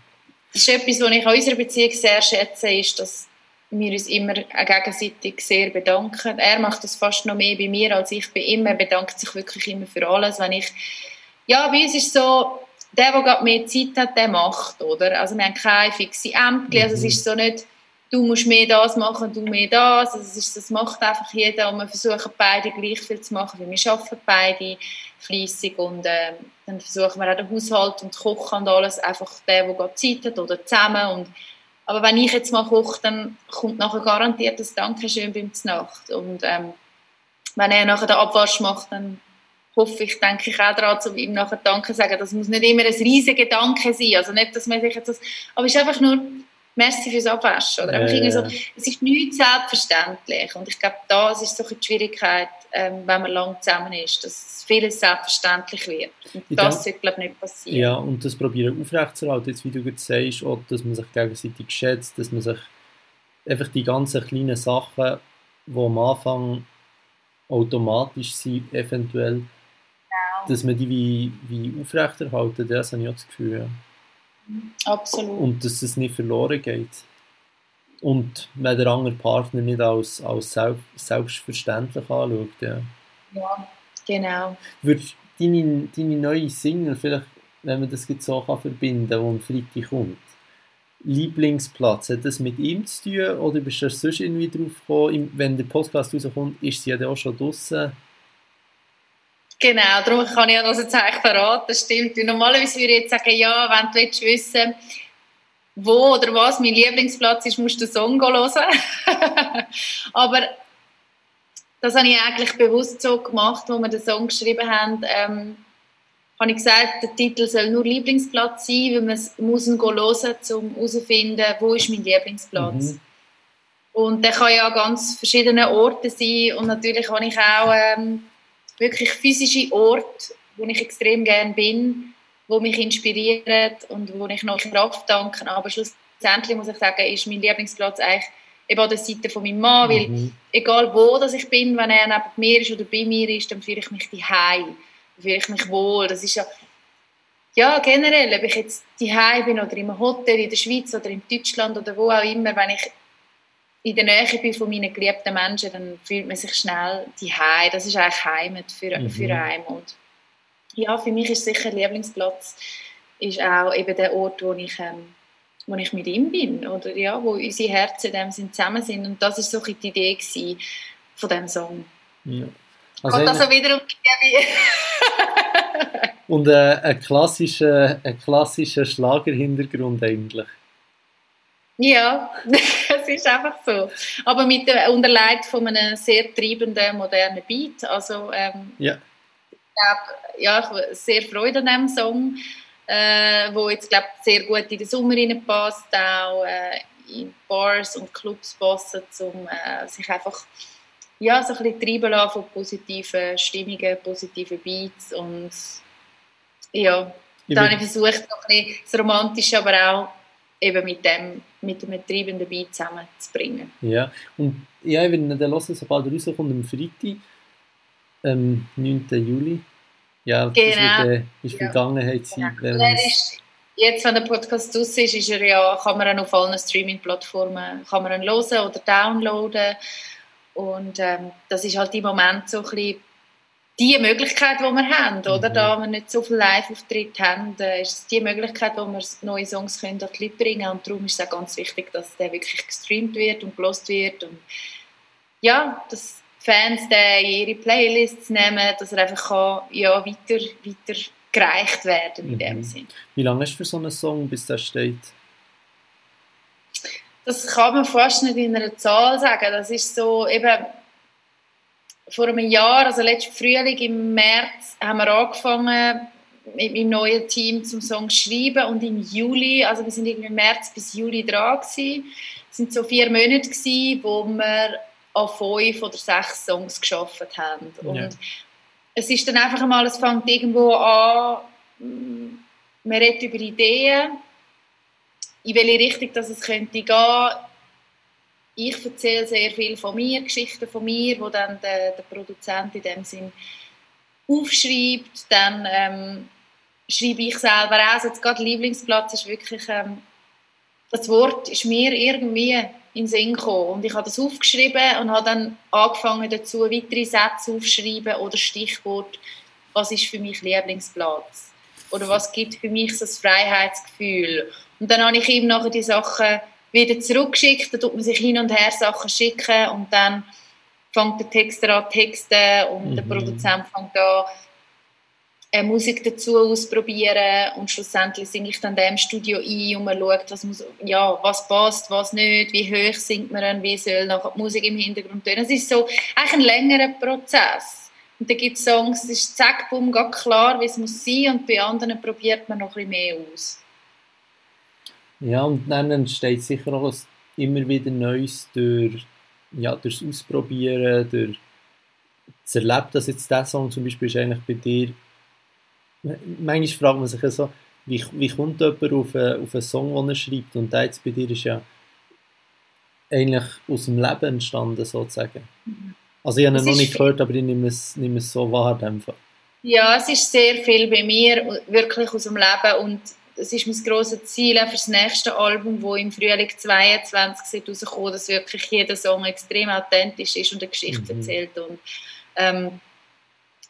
Das ist etwas, was ich an unserer Beziehung sehr schätze, ist, dass wir uns immer gegenseitig sehr bedanken. Er macht das fast noch mehr bei mir als ich bei ihm. Er bedankt sich wirklich immer für alles. Wenn ich, ja, bei uns ist so, der, der gerade mehr Zeit hat, der macht, oder? Also wir haben keine fixe Ämter, also es ist so nicht, du musst mehr das machen, du mehr das. Also es ist, das macht einfach jeder und wir versuchen beide gleich viel zu machen, weil wir arbeiten beide fleissig und äh, dann versuchen wir auch den Haushalt und Kochen und alles, einfach der, der gerade Zeit hat oder zusammen und aber wenn ich jetzt mal koche, dann kommt nachher garantiert das Dankeschön beim Nacht. Und ähm, wenn er nachher den Abwasch macht, dann hoffe ich, denke ich auch daran, um ihm nachher Danke zu sagen. Das muss nicht immer ein riesiger Gedanke sein. Also nicht, dass man sich jetzt das, aber es ist einfach nur Merci fürs Abwaschen. Oder? Äh, so, es ist nicht selbstverständlich. Und ich glaube, das ist so die Schwierigkeit, ähm, wenn man lang zusammen ist, dass vieles selbstverständlich wird. Und das sollte, glaube ich, nicht passieren. Ja, und das probieren aufrechtzuerhalten, jetzt, wie du gerade sagst, auch, dass man sich gegenseitig schätzt, dass man sich einfach die ganzen kleinen Sachen, die am Anfang automatisch sind, eventuell, genau. dass man die wie, wie aufrechterhalten, das habe ich auch das Gefühl. Ja. Absolut. Und dass es nicht verloren geht. Und wenn der andere Partner nicht als, als selbstverständlich anschaut. Ja, ja genau. Würdest deine, deine neue Single, vielleicht, wenn man das jetzt so kann verbinden kann, die am Freitag kommt, Lieblingsplatz, hat das mit ihm zu tun oder bist du sonst irgendwie drauf gekommen? Wenn der Podcast rauskommt, ist sie ja auch schon draußen. Genau, darum kann ich das jetzt eigentlich verraten, das stimmt. Und normalerweise würde ich jetzt sagen, ja, wenn du willst wissen wo oder was mein Lieblingsplatz ist, musst du den Song hören. Aber das habe ich eigentlich bewusst so gemacht, wo wir den Song geschrieben haben. Ähm, habe ich gesagt, der Titel soll nur Lieblingsplatz sein, weil man muss ihn hören, um herauszufinden, wo ist mein Lieblingsplatz. Mhm. Und der kann ja an ganz verschiedenen Orten sein und natürlich habe ich auch ähm, wirklich physische Orte, wo ich extrem gerne bin, wo mich inspirieren und wo ich noch Kraft danke. Aber schlussendlich muss ich sagen, ist mein Lieblingsplatz eigentlich eben an der Seite von meinem Mann, weil mhm. egal wo dass ich bin, wenn er neben mir ist oder bei mir ist, dann fühle ich mich daheim, fühle ich mich wohl. Das ist ja ja, generell, ob ich jetzt daheim bin oder im Hotel in der Schweiz oder in Deutschland oder wo auch immer, wenn ich in der Nähe bin von meinen geliebten Menschen, dann fühlt man sich schnell die Das ist eigentlich Heimat für, mhm. für einen. Und ja, für mich ist sicher Lieblingsplatz ist auch eben der Ort, wo ich, ähm, wo ich mit ihm bin oder ja, wo unsere Herzen dem sind, zusammen sind. Und das ist so die Idee von diesem Song. Ja. Also Kommt also wieder um die Und äh, ein klassischer, ein klassischer Schlagerhintergrund eigentlich. Ja, es ist einfach so. Aber mit der Unterleit von einem sehr treibenden, modernen Beat. Also, ähm, ja. ich glaube, ja, ich habe sehr Freude an diesem Song, äh, wo jetzt, glaube sehr gut in den Sommer passt, auch äh, in Bars und Clubs passen, um äh, sich einfach ja, so ein bisschen treiben lassen von positiven Stimmungen, positiven Beats und ja, dann habe ich versucht, noch ein bisschen das Romantische, aber auch eben mit dem, mit dem treibenden Bein zusammenzubringen. Ja, und ja, wenn der hören, sobald er rauskommt, am Freitag, ähm, 9. Juli, ja, genau. das wird, äh, ist ja. Vergangenheit sein. Genau. Ist Jetzt, wenn der Podcast aus ist, ist er ja, kann man ihn auf allen Streaming-Plattformen kann man ihn hören oder downloaden. Und ähm, das ist halt im Moment so ein bisschen die Möglichkeit, die wir haben, oder? Mhm. Da wir nicht so viel Live-Auftritte haben, äh, ist es die Möglichkeit, wo wir neue Songs können an die Leute bringen Und darum ist es auch ganz wichtig, dass der wirklich gestreamt wird und gelost wird. Und ja, dass Fans den in ihre Playlists nehmen, dass er einfach kann, ja, weiter, weiter gereicht werden in mhm. dem Sinn. Wie lange ist für so einen Song, bis der steht? Das kann man fast nicht in einer Zahl sagen. Das ist so eben vor einem Jahr, also letzten Frühling im März, haben wir angefangen mit meinem neuen Team zum Song zu schreiben und im Juli, also wir sind irgendwie im März bis Juli dran gewesen, es sind so vier Monate gewesen, wo wir an fünf oder sechs Songs geschafft haben. Und ja. es ist dann einfach einmal, es fängt irgendwo an, man redet über Ideen, in welche Richtung dass es könnte gehen. Ich erzähle sehr viel von mir, Geschichten von mir, wo dann der, der Produzent in dem Sinn aufschreibt. Dann ähm, schreibe ich selber auch. Also jetzt gerade Lieblingsplatz ist wirklich, ähm, das Wort ist mir irgendwie in den Sinn gekommen. Und ich habe das aufgeschrieben und habe dann angefangen dazu weitere Sätze aufzuschreiben oder Stichwort, was ist für mich Lieblingsplatz? Oder was gibt für mich das Freiheitsgefühl? Und dann habe ich ihm nachher die Sachen wieder zurückgeschickt, da tut man sich hin und her Sachen schicken und dann fängt der Texter an texten und mhm. der Produzent fängt an äh, Musik dazu ausprobieren und schlussendlich singe ich dann dem Studio ein und man schaut, was, muss, ja, was passt, was nicht, wie hoch singt man, wie soll nachher die Musik im Hintergrund tönen. Es ist so eigentlich ein längerer Prozess. Und dann gibt es Songs, es ist zack, bumm, ganz klar, wie es muss sein und bei anderen probiert man noch ein bisschen mehr aus. Ja, und dann entsteht sicher auch immer wieder Neues durch, ja, durchs Ausprobieren, durch das Erleben, dass jetzt dieser Song zum Beispiel ist eigentlich bei dir manchmal fragt man sich ja so, wie, wie kommt jemand auf einen, auf einen Song, den er schreibt? Und der jetzt bei dir ist ja eigentlich aus dem Leben entstanden, sozusagen. Mhm. Also ich habe ihn noch nicht gehört, aber ich nehme es, nehme es so wahr. Einfach. Ja, es ist sehr viel bei mir, wirklich aus dem Leben und es ist mein grosses Ziel für das nächste Album, das im Frühling 2022 rauskommt, dass wirklich jeder Song extrem authentisch ist und eine Geschichte mhm. erzählt und ähm,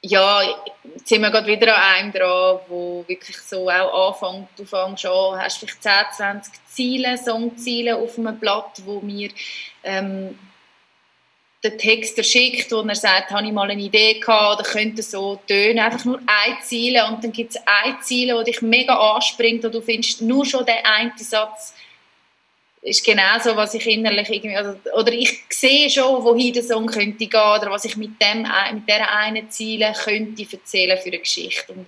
ja, jetzt sind wir gerade wieder an einem dran, wo wirklich so auch anfängt, du fängst an, hast vielleicht 10, 20 Ziele, Songziele auf einem Blatt, wo mir ähm, der Texter schickt, wo er sagt, habe ich mal eine Idee gehabt oder könnte so tönen, einfach nur ein Ziel und dann gibt es ein Ziel, das dich mega anspringt und du findest nur schon den einen Satz ist genau so, was ich innerlich irgendwie, also, oder ich sehe schon, wohin der Song könnte gehen oder was ich mit dem, mit dieser einen Ziele könnte erzählen für eine Geschichte. Und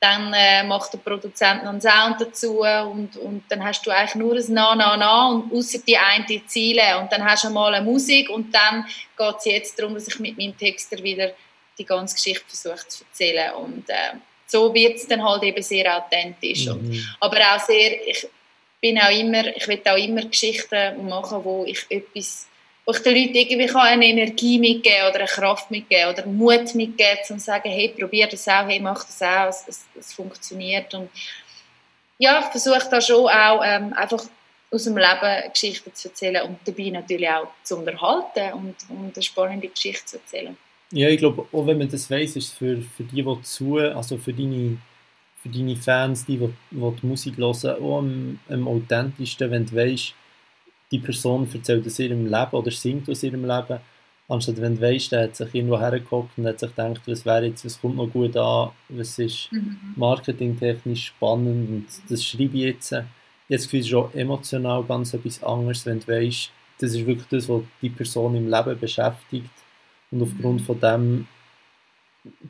dann äh, macht der Produzent noch einen Sound dazu und, und dann hast du eigentlich nur ein Na, Na, Na und außer die eine Ziele und dann hast du mal eine Musik und dann geht es jetzt darum, dass ich mit meinem Texter wieder die ganze Geschichte versuche zu erzählen und äh, so wird es dann halt eben sehr authentisch. Mhm. Und, aber auch sehr, ich, bin auch immer, ich will auch immer Geschichten machen, wo ich etwas, wo ich den Leuten irgendwie eine Energie mitgeben oder eine Kraft mitgeben oder Mut mitgeben, um zu sagen, hey, probier das auch, hey, mach das auch, es, es, es funktioniert und ja, ich versuche da schon auch ähm, einfach aus dem Leben Geschichten zu erzählen und dabei natürlich auch zu unterhalten und, und eine spannende Geschichte zu erzählen. Ja, ich glaube, auch wenn man das weiß, ist es für, für die, die zu, also für deine für deine Fans, die, die, die, die Musik hören, auch am, am authentischsten, wenn du weißt, die Person erzählt aus ihrem Leben oder singt aus ihrem Leben, anstatt wenn du weißt, der hat sich irgendwo hergeguckt und hat sich gedacht, was wäre jetzt, was kommt noch gut an, was ist mhm. marketingtechnisch spannend und das schreibe ich jetzt. Jetzt Gefühl, ist auch emotional ganz etwas anderes, wenn du weißt, das ist wirklich das, was die Person im Leben beschäftigt und aufgrund mhm. von dem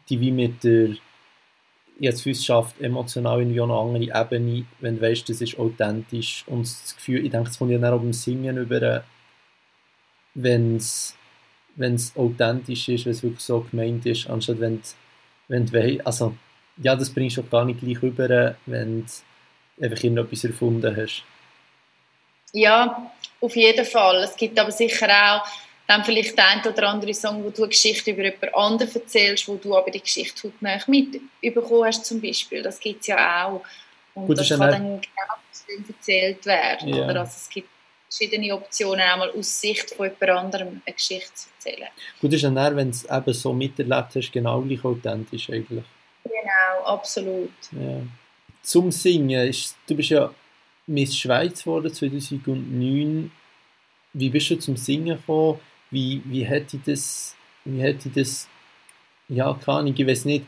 die wie mit der jetzt für schafft emotional irgendwie eine andere Ebene, wenn du weißt, das ist authentisch und das Gefühl, ich denke, es kommt ja auch beim Singen über, wenn es authentisch ist, wenn es wirklich so gemeint ist, anstatt wenn wenn du also ja, das bringst du auch gar nicht gleich rüber, wenn du einfach irgendetwas erfunden hast. Ja, auf jeden Fall. Es gibt aber sicher auch dann vielleicht der ein oder andere Song, wo du eine Geschichte über jemand anderen erzählst, wo du aber die Geschichte hautnah mitbekommen hast zum Beispiel. Das gibt es ja auch. Und Gut, das kann dann genau erzählt werden. Ja. Oder? Also es gibt verschiedene Optionen, auch mal aus Sicht von jemand anderem eine Geschichte zu erzählen. Gut, ist ja dann, wenn du es eben so miterlebt hast, genau gleich authentisch eigentlich. Genau, absolut. Ja. Zum Singen, ist, du bist ja Miss Schweiz geworden 2009. Wie bist du zum Singen gekommen? Wie, wie hätte das, wie hätte das, ja, keine Ahnung, ich weiß nicht,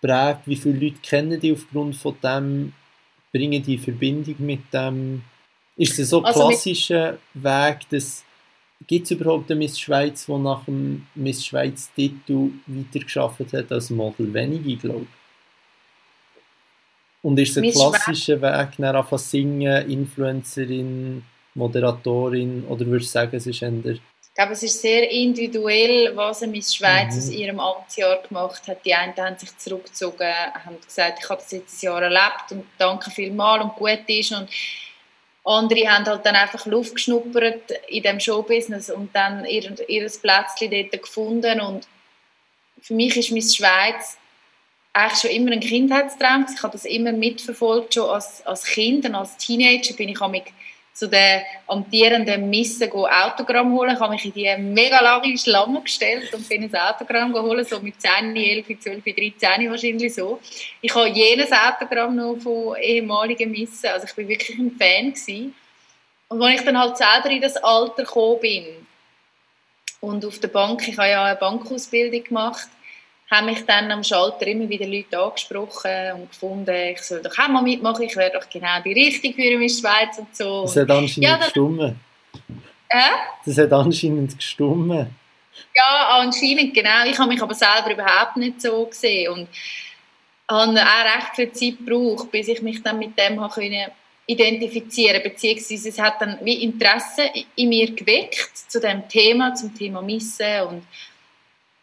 prägt, wie viele Leute kennen dich aufgrund von dem, bringen die Verbindung mit dem, ist es so ein also klassischer Weg, dass gibt es überhaupt eine Miss Schweiz, die nach dem Miss Schweiz Titel weitergeschafft hat als Model? Wenige, glaube ich. Und ist es ein klassischer Weg, dann einfach singen, Influencerin, Moderatorin, oder würdest du sagen, es ist eher... Ich glaube, es ist sehr individuell, was eine Miss Schweiz mhm. aus ihrem Amtsjahr gemacht hat. Die einen haben sich zurückgezogen, haben gesagt, ich habe das jetzt ein Jahr erlebt und danke vielmals und gut ist und andere haben halt dann einfach Luft geschnuppert in dem Showbusiness und dann ihr, ihr Plätzchen dort gefunden und für mich ist Miss Schweiz eigentlich schon immer ein Kindheitstraum. Ich habe das immer mitverfolgt, schon als, als Kind und als Teenager bin ich mich zu den amtierenden Missen Autogramm holen. Ich habe mich in die mega lange Schlange gestellt und bin ein Autogramm geholt, so mit 10, 11, 12, 13 wahrscheinlich so. Ich habe jenes Autogramm noch von ehemaligen Missen, also ich bin wirklich ein Fan gewesen. Und als ich dann halt selber in das Alter gekommen bin und auf der Bank, ich habe ja eine Bankausbildung gemacht, haben mich dann am Schalter immer wieder Leute angesprochen und gefunden, ich soll doch auch mal mitmachen, ich wäre doch genau die Richtige für in Schweiz und so. Das hat anscheinend ja, gestummen. Äh? Das hat anscheinend gestummen. Ja, anscheinend, genau. Ich habe mich aber selber überhaupt nicht so gesehen und habe auch recht viel Zeit gebraucht, bis ich mich dann mit dem habe identifizieren beziehungsweise es hat dann wie Interesse in mir geweckt zu dem Thema, zum Thema Missen und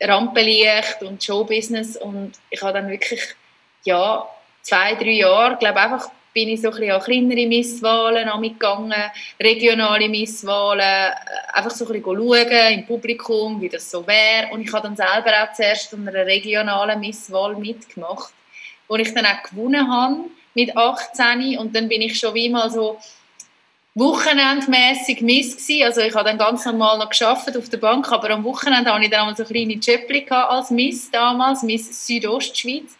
Rampenlicht und Showbusiness und ich habe dann wirklich, ja, zwei, drei Jahre, glaube einfach bin ich so ein bisschen an kleinere Misswahlen angegangen, regionale Misswahlen, äh, einfach so ein bisschen schauen im Publikum, wie das so wäre. Und ich habe dann selber auch zuerst an einer regionalen Misswahl mitgemacht, wo ich dann auch gewonnen habe mit 18 und dann bin ich schon wie mal so wochenendmässig Miss gewesen. Also ich habe dann ganz normal noch geschafft auf der Bank, aber am Wochenende hatte ich dann einmal so kleine Jöppli als Miss damals, Miss Südostschweiz.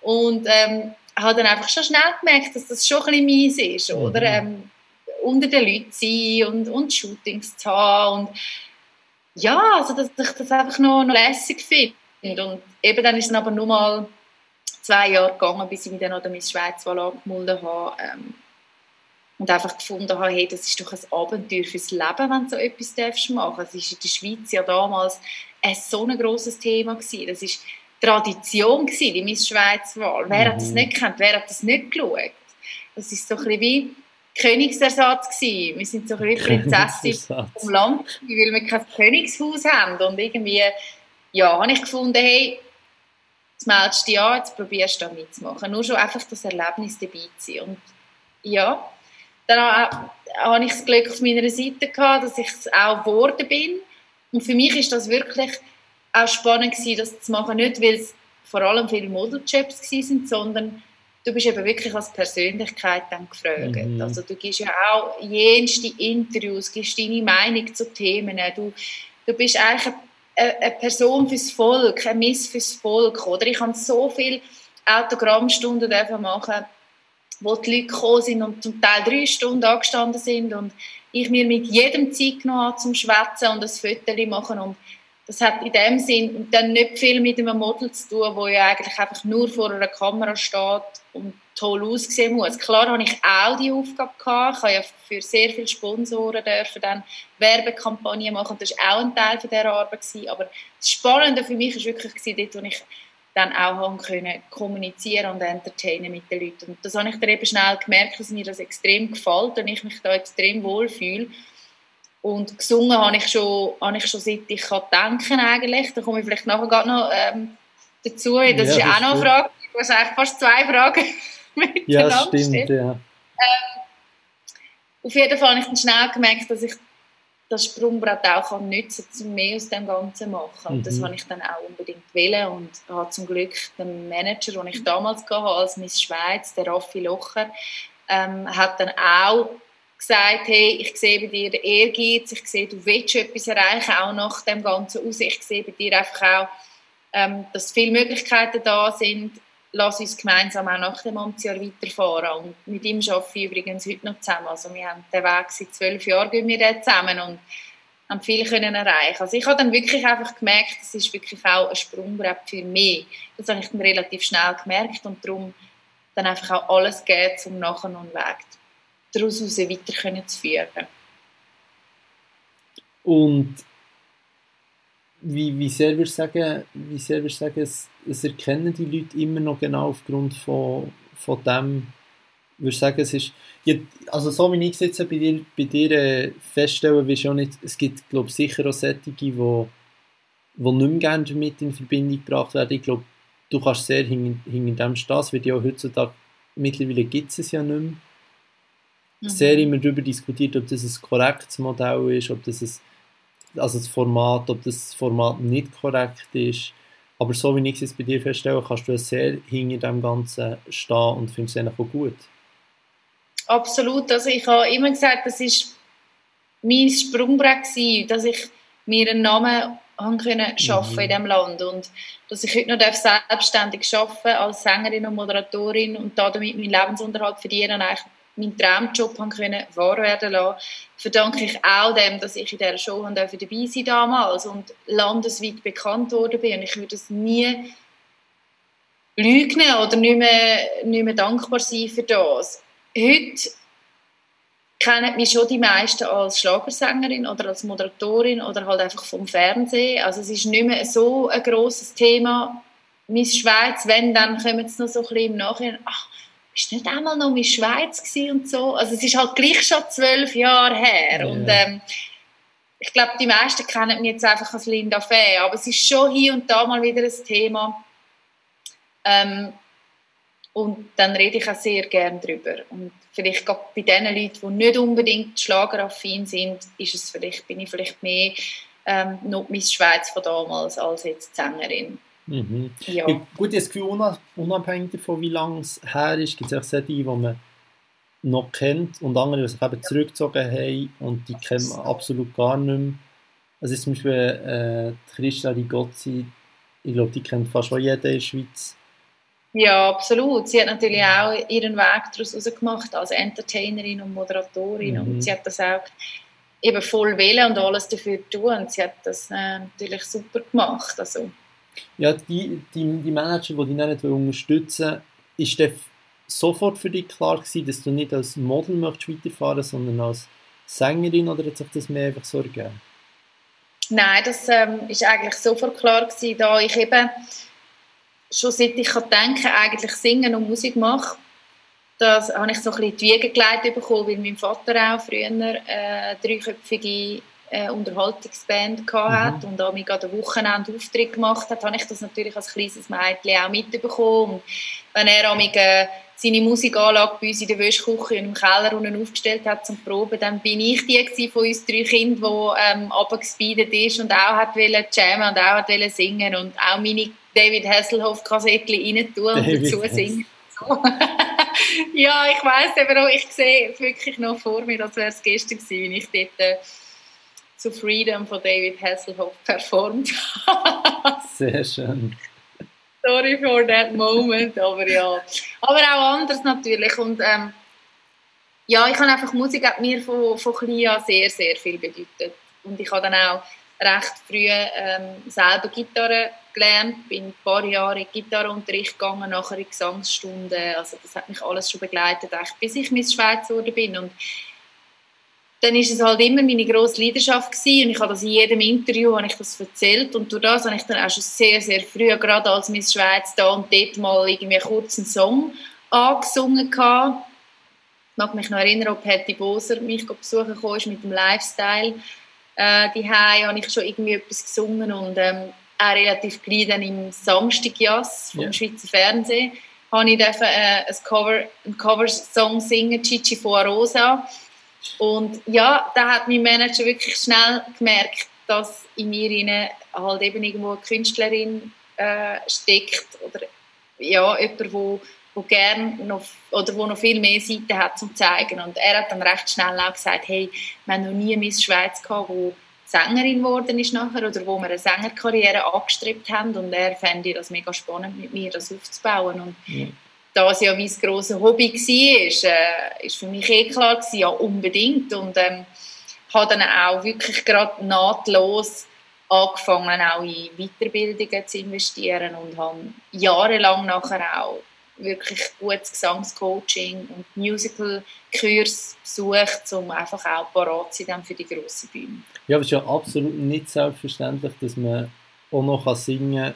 Und ähm, habe dann einfach schon schnell gemerkt, dass das schon ein bisschen mies ist, mhm. oder? Ähm, unter den Leuten sein und, und Shootings zu haben und ja, also dass ich das einfach noch, noch lässig finde. Und eben dann ist es aber nur mal zwei Jahre gegangen, bis ich mich dann an der Miss Schweiz angemeldet habe. Ähm, und einfach gefunden habe, hey, das ist doch ein Abenteuer fürs Leben, wenn du so etwas darfst machen. Es ist in der Schweiz ja damals ein so ein grosses Thema gewesen. Das ist Tradition gewesen, die Miss Schweiz-Wahl. Wer mhm. hat das mhm. nicht gekannt? Wer hat das nicht geschaut? Das ist so ein bisschen wie Königsersatz gewesen. Wir sind so ein bisschen Prinzessin vom Land, weil wir kein Königshaus haben. Und irgendwie, ja, habe ich gefunden, hey, jetzt meldest du dich an, jetzt probierst du da mitzumachen. Nur schon einfach das Erlebnis dabei zu sein. Und ja, dann habe ich das Glück auf meiner Seite gehabt, dass ich es auch geworden bin. Und für mich ist das wirklich auch spannend gewesen, das zu machen, nicht weil es vor allem viele Modeljobs sind, sondern du bist eben wirklich als Persönlichkeit dann gefragt. Mhm. Also du gibst ja auch jenste Interviews, gibst deine Meinung zu Themen. Du, du bist eigentlich eine, eine Person fürs Volk, ein Miss fürs Volk. Oder ich habe so viele Autogrammstunden machen wo die Leute gekommen sind und zum Teil drei Stunden angestanden sind und ich mir mit jedem Zeit genommen habe zum Schwätzen und ein Foto machen und das hat in dem Sinn dann nicht viel mit einem Model zu tun, wo ja eigentlich einfach nur vor einer Kamera steht und toll aussehen muss. Klar habe ich auch die Aufgabe gehabt. Ich habe ja für sehr viele Sponsoren dürfen dann Werbekampagnen machen. Das war auch ein Teil von dieser Arbeit. Aber das Spannende für mich war wirklich dort, wo ich dann auch haben können kommunizieren und entertainen mit den Leuten. Und das habe ich dann eben schnell gemerkt, dass mir das extrem gefällt und ich mich da extrem wohlfühle. Und gesungen habe ich schon, habe ich schon seit ich kann denken eigentlich. Da komme ich vielleicht nachher gerade noch ähm, dazu. Das ja, ist auch noch eine Frage. Du hast eigentlich fast zwei Fragen Ja, stimmt, ja. Ähm, auf jeden Fall habe ich dann schnell gemerkt, dass ich das Sprungbrett auch kann nutzen kann, um mehr aus dem Ganzen zu machen. Und das mhm. habe ich dann auch unbedingt wollen und habe zum Glück den Manager, den ich damals hatte, als Miss Schweiz, der Raffi Locher, ähm, hat dann auch gesagt, hey, ich sehe bei dir den Ehrgeiz, ich sehe, du willst etwas erreichen, auch nach dem Ganzen aus. Ich sehe bei dir einfach auch, ähm, dass viele Möglichkeiten da sind. Lass uns gemeinsam auch nach dem Amtsjahr weiterfahren. Und mit ihm arbeite ich übrigens heute noch zusammen. Also wir haben den Weg seit zwölf Jahren gehen wir zusammen und haben viel können erreichen. Also ich habe dann wirklich einfach gemerkt, das ist wirklich auch ein Sprungbrett für mich. Das habe ich dann relativ schnell gemerkt und darum dann einfach auch alles geht, um nachher noch einen Weg daraus weiter zu führen. Und wie, wie sehr würdest sagen, wie sehr würdest sagen es, es, erkennen die Leute immer noch genau aufgrund von, von dem, würdest du sagen, es ist, also so wie ich es jetzt bei dir, bei dir äh, feststellen will, auch nicht, es gibt, glaube sicher auch solche, die, wo nicht mehr gerne damit in Verbindung gebracht werden. Ich glaube, du kannst sehr hinter, hinter dem stehen, es wird ja heutzutage, mittlerweile gibt es ja nicht mehr. Mhm. Sehr immer darüber diskutiert, ob das ein korrektes Modell ist, ob das ein also das Format, ob das Format nicht korrekt ist. Aber so wie ich es bei dir feststelle, kannst du sehr hinter dem Ganzen stehen und findest es auch gut. Absolut. Also ich habe immer gesagt, das ist mein Sprungbrett gewesen, dass ich mir einen Namen haben können schaffen mhm. in diesem Land und dass ich heute noch selbstständig arbeiten als Sängerin und Moderatorin und damit meinen Lebensunterhalt verdienen eigentlich meinen Traumjob können wahr werden lassen, verdanke ich auch dem, dass ich in dieser Show dabei sein damals und landesweit bekannt worden bin. Und ich würde es nie lügen oder nicht mehr, nicht mehr dankbar sein für das. Heute kennen mich schon die meisten als Schlagersängerin oder als Moderatorin oder halt einfach vom Fernsehen. Also es ist nicht mehr so ein grosses Thema. Miss Schweiz, wenn, dann kommen es noch so ein bisschen im Nachhinein, ach, bist du nicht einmal noch in der Schweiz und so? Also es ist halt gleich schon zwölf Jahre her. Ja. Und ähm, ich glaube, die meisten kennen mich jetzt einfach als Linda Fee, aber es ist schon hier und da mal wieder ein Thema. Ähm, und dann rede ich auch sehr gerne darüber. Und vielleicht gerade bei den Leuten, die nicht unbedingt schlageraffin sind, ist es vielleicht, bin ich vielleicht mehr ähm, noch Miss Schweiz von damals als jetzt Sängerin. Mhm. Ja. Gut, das Gefühl, unabhängig davon, wie lange es her ist, gibt es auch solche, die man noch kennt und andere, die sich eben zurückgezogen haben und die kennen man absolut gar nicht mehr. Also ist zum Beispiel äh, Christa Rigozzi, ich glaube, die kennt fast schon jeder in der Schweiz. Ja, absolut. Sie hat natürlich auch ihren Weg daraus gemacht als Entertainerin und Moderatorin mhm. und sie hat das auch eben voll wählen und alles dafür tun und sie hat das äh, natürlich super gemacht. Also, ja, die, die, die Manager, die dich nicht unterstützen ist das sofort für dich klar gewesen, dass du nicht als Model möchtest weiterfahren sondern als Sängerin oder hat sich das mehr einfach so ergeben? Nein, das ähm, eigentlich sofort klar gewesen, da ich eben schon seit ich kann denken, eigentlich singen und Musik mache, das habe ich so ein bisschen die Wiege geleitet bekommen, weil mein Vater auch früher äh, dreiköpfige äh, Unterhaltungsband gehabt mhm. und auch an der Wochenende Auftritt gemacht hat, habe ich das natürlich als kleines Mädchen auch mitbekommen. Und wenn er mich, äh, seine Musikanlage bei uns in der Wäschküche und im Keller unten aufgestellt hat zum Proben, dann bin ich die von uns drei Kindern, die ähm, runtergespeedet ist und auch hat wollen jammen und auch hat wollen singen und auch meine David Hasselhoff Kassettchen rein tun und dazu singen. ja, ich weiss eben auch, ich sehe wirklich noch vor mir, als wäre es gestern gewesen, wenn ich dort äh, zu Freedom von David Hasselhoff performt Sehr schön. Sorry for that moment, aber ja. Aber auch anders natürlich. Und ähm, ja, ich habe einfach Musik hat mir von, von klein an sehr, sehr viel bedeutet. Und ich habe dann auch recht früh ähm, selber Gitarre gelernt, bin ein paar Jahre in Gitarrenunterricht gegangen, nachher in Gesangsstunden. Also das hat mich alles schon begleitet, bis ich Miss Schweiz geworden bin. Und dann ist es halt immer meine grosse Leidenschaft gewesen und ich habe das in jedem Interview habe ich das erzählt und durch das habe ich dann auch schon sehr, sehr früh, gerade als Miss Schweiz da und dort mal irgendwie einen kurzen Song angesungen gehabt. Ich mag mich noch erinnern, ob Patty Boser mich besuchen kam mit dem Lifestyle. Äh, die habe ich schon irgendwie etwas gesungen und ähm, auch relativ gleich dann im Samstagjass vom yeah. Schweizer Fernsehen habe ich dürfen, äh, ein Cover, einen Cover-Song singen, Chichi von Rosa Und ja, da hat mein Manager wirklich schnell gemerkt, dass in mir halt eben irgendwo eine Künstlerin äh, steckt oder ja, jemand, wo, wo gern noch, oder wo noch viel mehr Seiten hat zum zeigen. Und er hat dann recht schnell auch gesagt, hey, wir haben noch nie Miss Schweiz gehabt, wo Sängerin geworden ist nachher oder wo wir eine Sängerkarriere angestrebt haben und er fände das mega spannend, mit mir das aufzubauen. Und ja. Da es ja mein grosses Hobby war, äh, ist für mich eh klar gewesen, ja unbedingt und ähm, habe dann auch wirklich gerade nahtlos angefangen, auch in Weiterbildungen zu investieren und habe jahrelang nachher auch wirklich gutes Gesangscoaching und Musical-Kurs besucht, um einfach auch parat zu sein für die grosse Bühne. Ja, aber es ist ja absolut nicht selbstverständlich, dass man auch noch singen kann,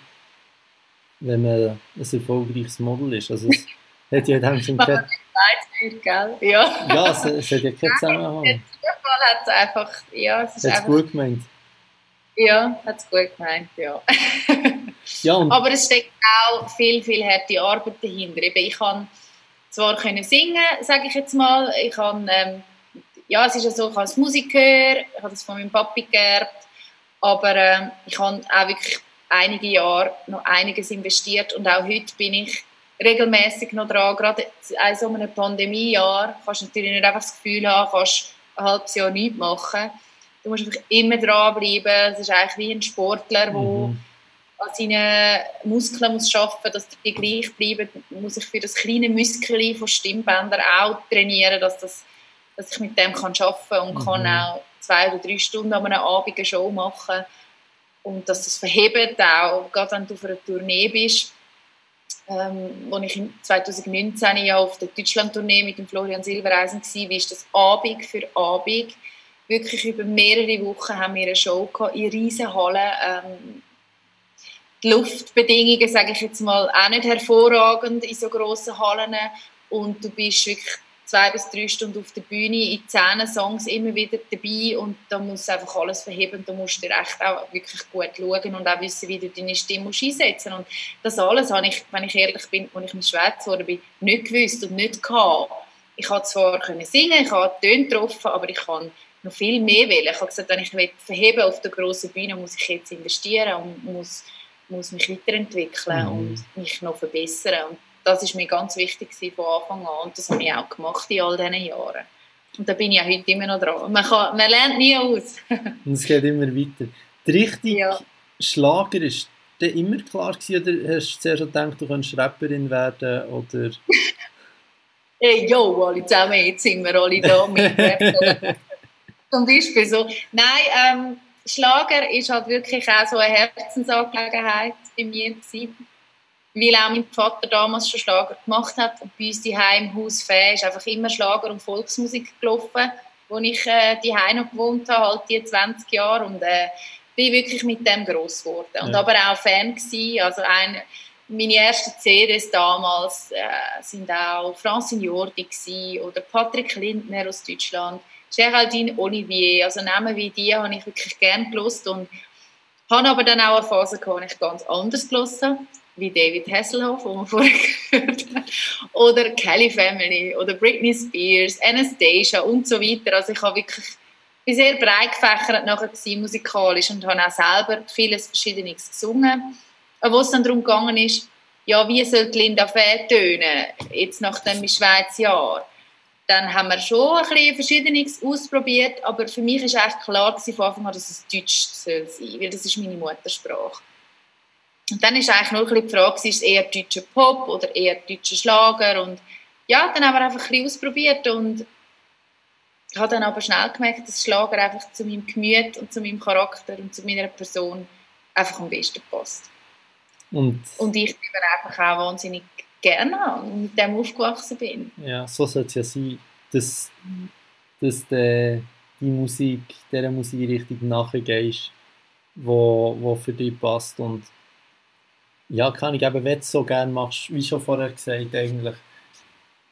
wenn man ein erfolgreiches Model ist. Also es hat ja dann schon keine... Ja, ja es, es hat ja keinen Zusammenhang. Der Zufall hat es einfach... Ja, es ist einfach, gut gemeint. Ja, hat es gut gemeint, ja. ja Aber es steckt auch viel, viel harte Arbeit dahinter. Eben, ich kann zwar können singen, sage ich jetzt mal, ich kann, ähm, ja, es ist ja so, ich habe Musik gehört, ich habe das von meinem Papi geerbt, aber ähm, ich habe auch wirklich einige Jahre noch einiges investiert und auch heute bin ich regelmäßig noch dran, gerade in so einem Pandemiejahr kannst du natürlich nicht einfach das Gefühl haben, kannst ein halbes Jahr nichts machen, Du musst einfach immer dranbleiben. Es ist eigentlich wie ein Sportler, der mhm. an seinen Muskeln muss arbeiten muss, dass die gleich bleiben. Muss ich für das kleine Muskel von Stimmbändern auch trainieren, dass, das, dass ich mit dem kann arbeiten kann und mhm. kann auch zwei oder drei Stunden an einem Abend eine Show machen. Und dass das verhebt auch, gerade wenn du auf einer Tournee bist, ähm, als ich 2019 ja auf der Deutschland-Tournee mit dem Florian Silbereisen war, ist das Abend für Abend wirklich über mehrere Wochen haben wir eine Show gehabt, in riesen Hallen. Ähm, die Luftbedingungen, sage ich jetzt mal, auch nicht hervorragend in so grossen Hallen. Und du bist wirklich zwei bis drei Stunden auf der Bühne, in zehn Songs immer wieder dabei und da muss einfach alles verheben. Da musst du echt auch wirklich gut schauen und auch wissen, wie du deine Stimme musst einsetzen Und das alles habe ich, wenn ich ehrlich bin, als ich mit Schweiz wurde, bin, nicht gewusst und nicht gehabt. Ich konnte zwar können singen, ich habe Töne getroffen, aber ich kann noch viel mehr will. Ich habe gesagt, wenn ich verheben auf der grossen Bühne, muss ich jetzt investieren und muss, muss mich weiterentwickeln mhm. und mich noch verbessern. Und das ist mir ganz wichtig von Anfang an und das habe ich auch gemacht in all diesen Jahren. Und da bin ich auch heute immer noch dran. Man, kann, man lernt nie aus. und es geht immer weiter. Der richtige ja. Schlager ist der immer klar gewesen, oder hast du zuerst gedacht, du könntest Rapperin werden oder... hey, yo, alle zusammen, jetzt sind wir alle da mit Rap. Zum Beispiel so. Nein, ähm, Schlager ist halt wirklich auch so eine Herzensangelegenheit bei mir gewesen. Weil auch mein Vater damals schon Schlager gemacht hat und bei uns die im Haus Fäh ist einfach immer Schlager und Volksmusik gelaufen, wo ich äh, die noch gewohnt habe, halt die 20 Jahre und äh, bin wirklich mit dem groß geworden und ja. aber auch Fan gewesen. Also ein, meine ersten CDs damals äh, sind auch Francine Jordi oder Patrick Lindner aus Deutschland Geraldine Olivier, also Namen wie die habe ich wirklich gerne gelost und habe aber dann auch eine Phase gehabt, wo ich ganz anders gelost wie David Hasselhoff, den wir vorher gehört haben, oder Kelly Family oder Britney Spears, Anastasia und so weiter. Also ich habe wirklich bin sehr breit gefächert nachher gewesen, musikalisch und habe auch selber vieles Verschiedenes gesungen. Wo es dann darum gegangen ist, ja, wie soll Linda Fäh tönen, jetzt nach dem Schweiz Jahr? dann haben wir schon ein bisschen Verschiedenes ausprobiert, aber für mich ist eigentlich klar von Anfang an, dass es Deutsch soll sein, weil das ist meine Muttersprache. Und dann ist eigentlich nur ein die Frage, ist es eher deutscher Pop oder eher deutscher Schlager und ja, dann haben wir einfach ein bisschen ausprobiert und ich habe dann aber schnell gemerkt, dass Schlager einfach zu meinem Gemüt und zu meinem Charakter und zu meiner Person einfach am besten passt. Und, und ich bin einfach auch wahnsinnig gerne und mit dem aufgewachsen bin. Ja, so sollte es ja sein, dass, dass der, die Musik, dieser Musikrichtung nachgehst, wo, wo für dich passt und ja, kann ich eben, wenn du so gerne machst, wie schon vorher gesagt, eigentlich,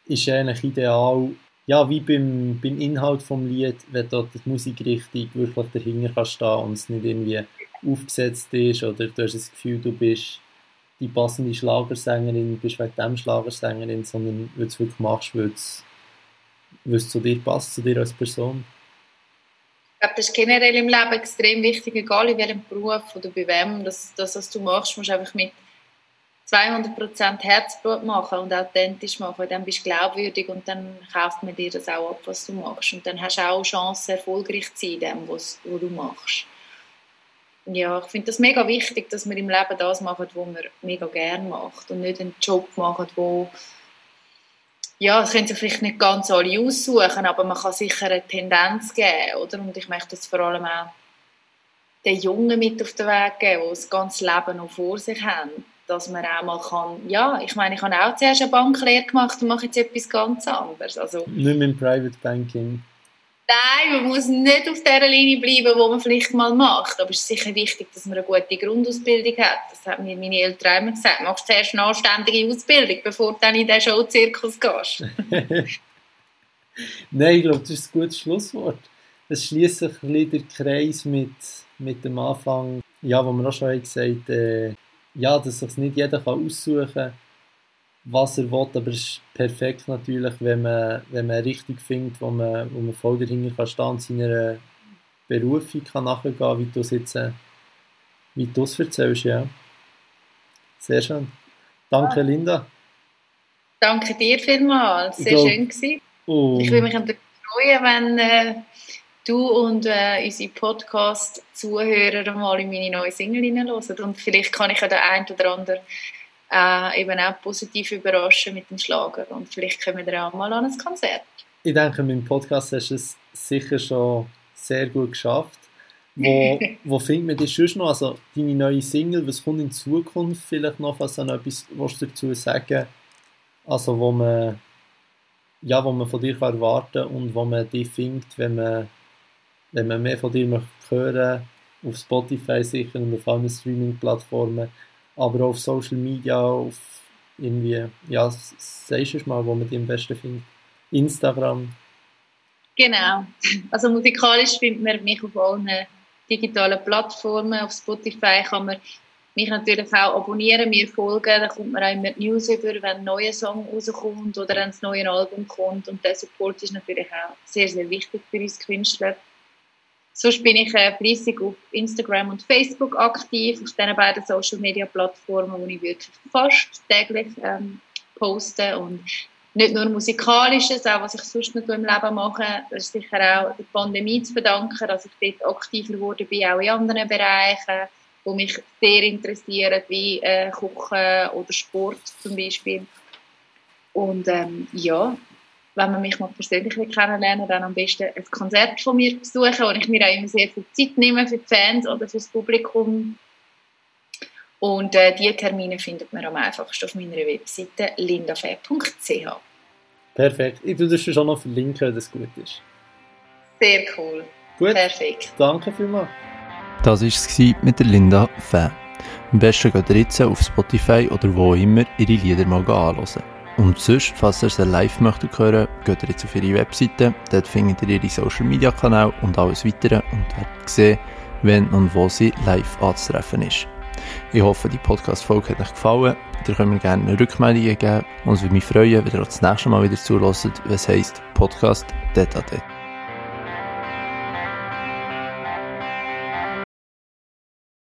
ist eigentlich ideal, ja, wie beim, beim Inhalt vom Lied, wenn dort die Musikrichtung wirklich dahinter kann stehen und es nicht irgendwie aufgesetzt ist oder du hast das Gefühl, du bist die passende Schlagersängerin bist wegen dem Schlagersängerin, sondern weil du es wirklich machst, weil was zu dir passt, zu dir als Person? Ich glaube, das ist generell im Leben extrem wichtig, egal in welchem Beruf oder bei wem. Das, das was du machst, musst du einfach mit 200% Herzblut machen und authentisch machen. Dann bist du glaubwürdig und dann kauft man dir das auch ab, was du machst. Und dann hast du auch Chance, erfolgreich zu sein in dem, was, was du machst. Ja, ich finde das mega wichtig, dass wir im Leben das machen, was man mega gerne macht und nicht einen Job machen, wo ja, das können sich vielleicht nicht ganz alle aussuchen, aber man kann sicher eine Tendenz geben, oder? Und ich möchte das vor allem auch den Jungen mit auf den Weg geben, die das ganze Leben noch vor sich haben, dass man auch mal kann, ja, ich meine, ich habe auch zuerst eine Banklehre gemacht und mache jetzt etwas ganz anderes. Also, nicht mehr im Private Banking. Nein, man muss nicht auf der Linie bleiben, wo man vielleicht mal macht. Aber es ist sicher wichtig, dass man eine gute Grundausbildung hat. Das hat mir meine Eltern immer gesagt. Machst zuerst eine anständige Ausbildung, bevor du dann in den Showzirkus gehst. Nein, ich glaube, das ist ein gutes Schlusswort. Es schließt sich ein bisschen der Kreis mit, mit dem Anfang, ja, wo man auch schon gesagt hat, äh, ja, dass sich nicht jeder kann aussuchen kann was er will, aber es ist perfekt natürlich, wenn man, wenn man richtig findet, wo man, wo man voll dahinter kann stehen und seiner Berufung kann nachgehen, wie du es jetzt äh, wie du es erzählst, ja. Sehr schön. Danke, ja. Linda. Danke dir vielmals, sehr glaub, schön gewesen. Oh. Ich würde mich freuen, wenn äh, du und äh, unsere Podcast-Zuhörer mal in meine neue Single hineinhören und vielleicht kann ich ja den einen oder anderen äh, eben auch positiv überraschen mit dem Schlager. Und vielleicht kommen wir auch mal an ein Konzert. Ich denke, mit dem Podcast hast du es sicher schon sehr gut geschafft. Wo, wo findet man dich sonst noch? Also deine neue Single, was kommt in Zukunft vielleicht noch? Also noch etwas was du dazu sagen? Also wo man, ja, wo man von dir kann erwarten und wo man dich findet, wenn man, wenn man mehr von dir möchte hören auf Spotify sicher und auf allen Streaming-Plattformen aber auch auf Social Media, auf irgendwie, ja, sagst du mal, wo man die am besten findet? Instagram? Genau. Also musikalisch findet man mich auf allen digitalen Plattformen. Auf Spotify kann man mich natürlich auch abonnieren, mir folgen, dann kommt man auch immer News über, wenn ein neuer Song rauskommt oder ein neues Album kommt und der Support ist natürlich auch sehr, sehr wichtig für uns Künstler. Sonst bin ich äh, fleissig auf Instagram und Facebook aktiv, auf diesen beiden Social Media Plattformen, wo ich wirklich fast täglich ähm, poste und nicht nur musikalisches, auch was ich sonst noch im Leben mache. Das ist sicher auch der Pandemie zu verdanken, dass ich dort aktiver geworden bin, auch in anderen Bereichen, die mich sehr interessieren, wie äh, Kochen oder Sport zum Beispiel. Und ähm, ja, wenn man mich mal persönlich kennenlernen dann am besten ein Konzert von mir besuchen, wo ich mir auch immer sehr viel Zeit nehme für die Fans oder für das Publikum. Und äh, diese Termine findet man am einfachsten auf meiner Webseite lindafe.ch. Perfekt. Ich tue das schon noch verlinken, wenn das gut ist. Sehr cool. Gut. Perfekt. Danke vielmals. Das war es mit der Linda Fäh. Am besten geht ihr jetzt auf Spotify oder wo immer ihre Lieder mal anhören. Und sonst, falls ihr sie live möchtet hören, geht ihr jetzt auf ihre Webseite. Dort findet ihr ihre Social Media Kanäle und alles weitere und werdet sehen, wenn und wo sie live anzutreffen ist. Ich hoffe, die Podcast-Folge hat euch gefallen. Ihr könnt mir gerne eine Rückmeldung geben. Und es würde mich freuen, wenn ihr auch das nächste Mal wieder zulässt, was heisst Podcast Detatet.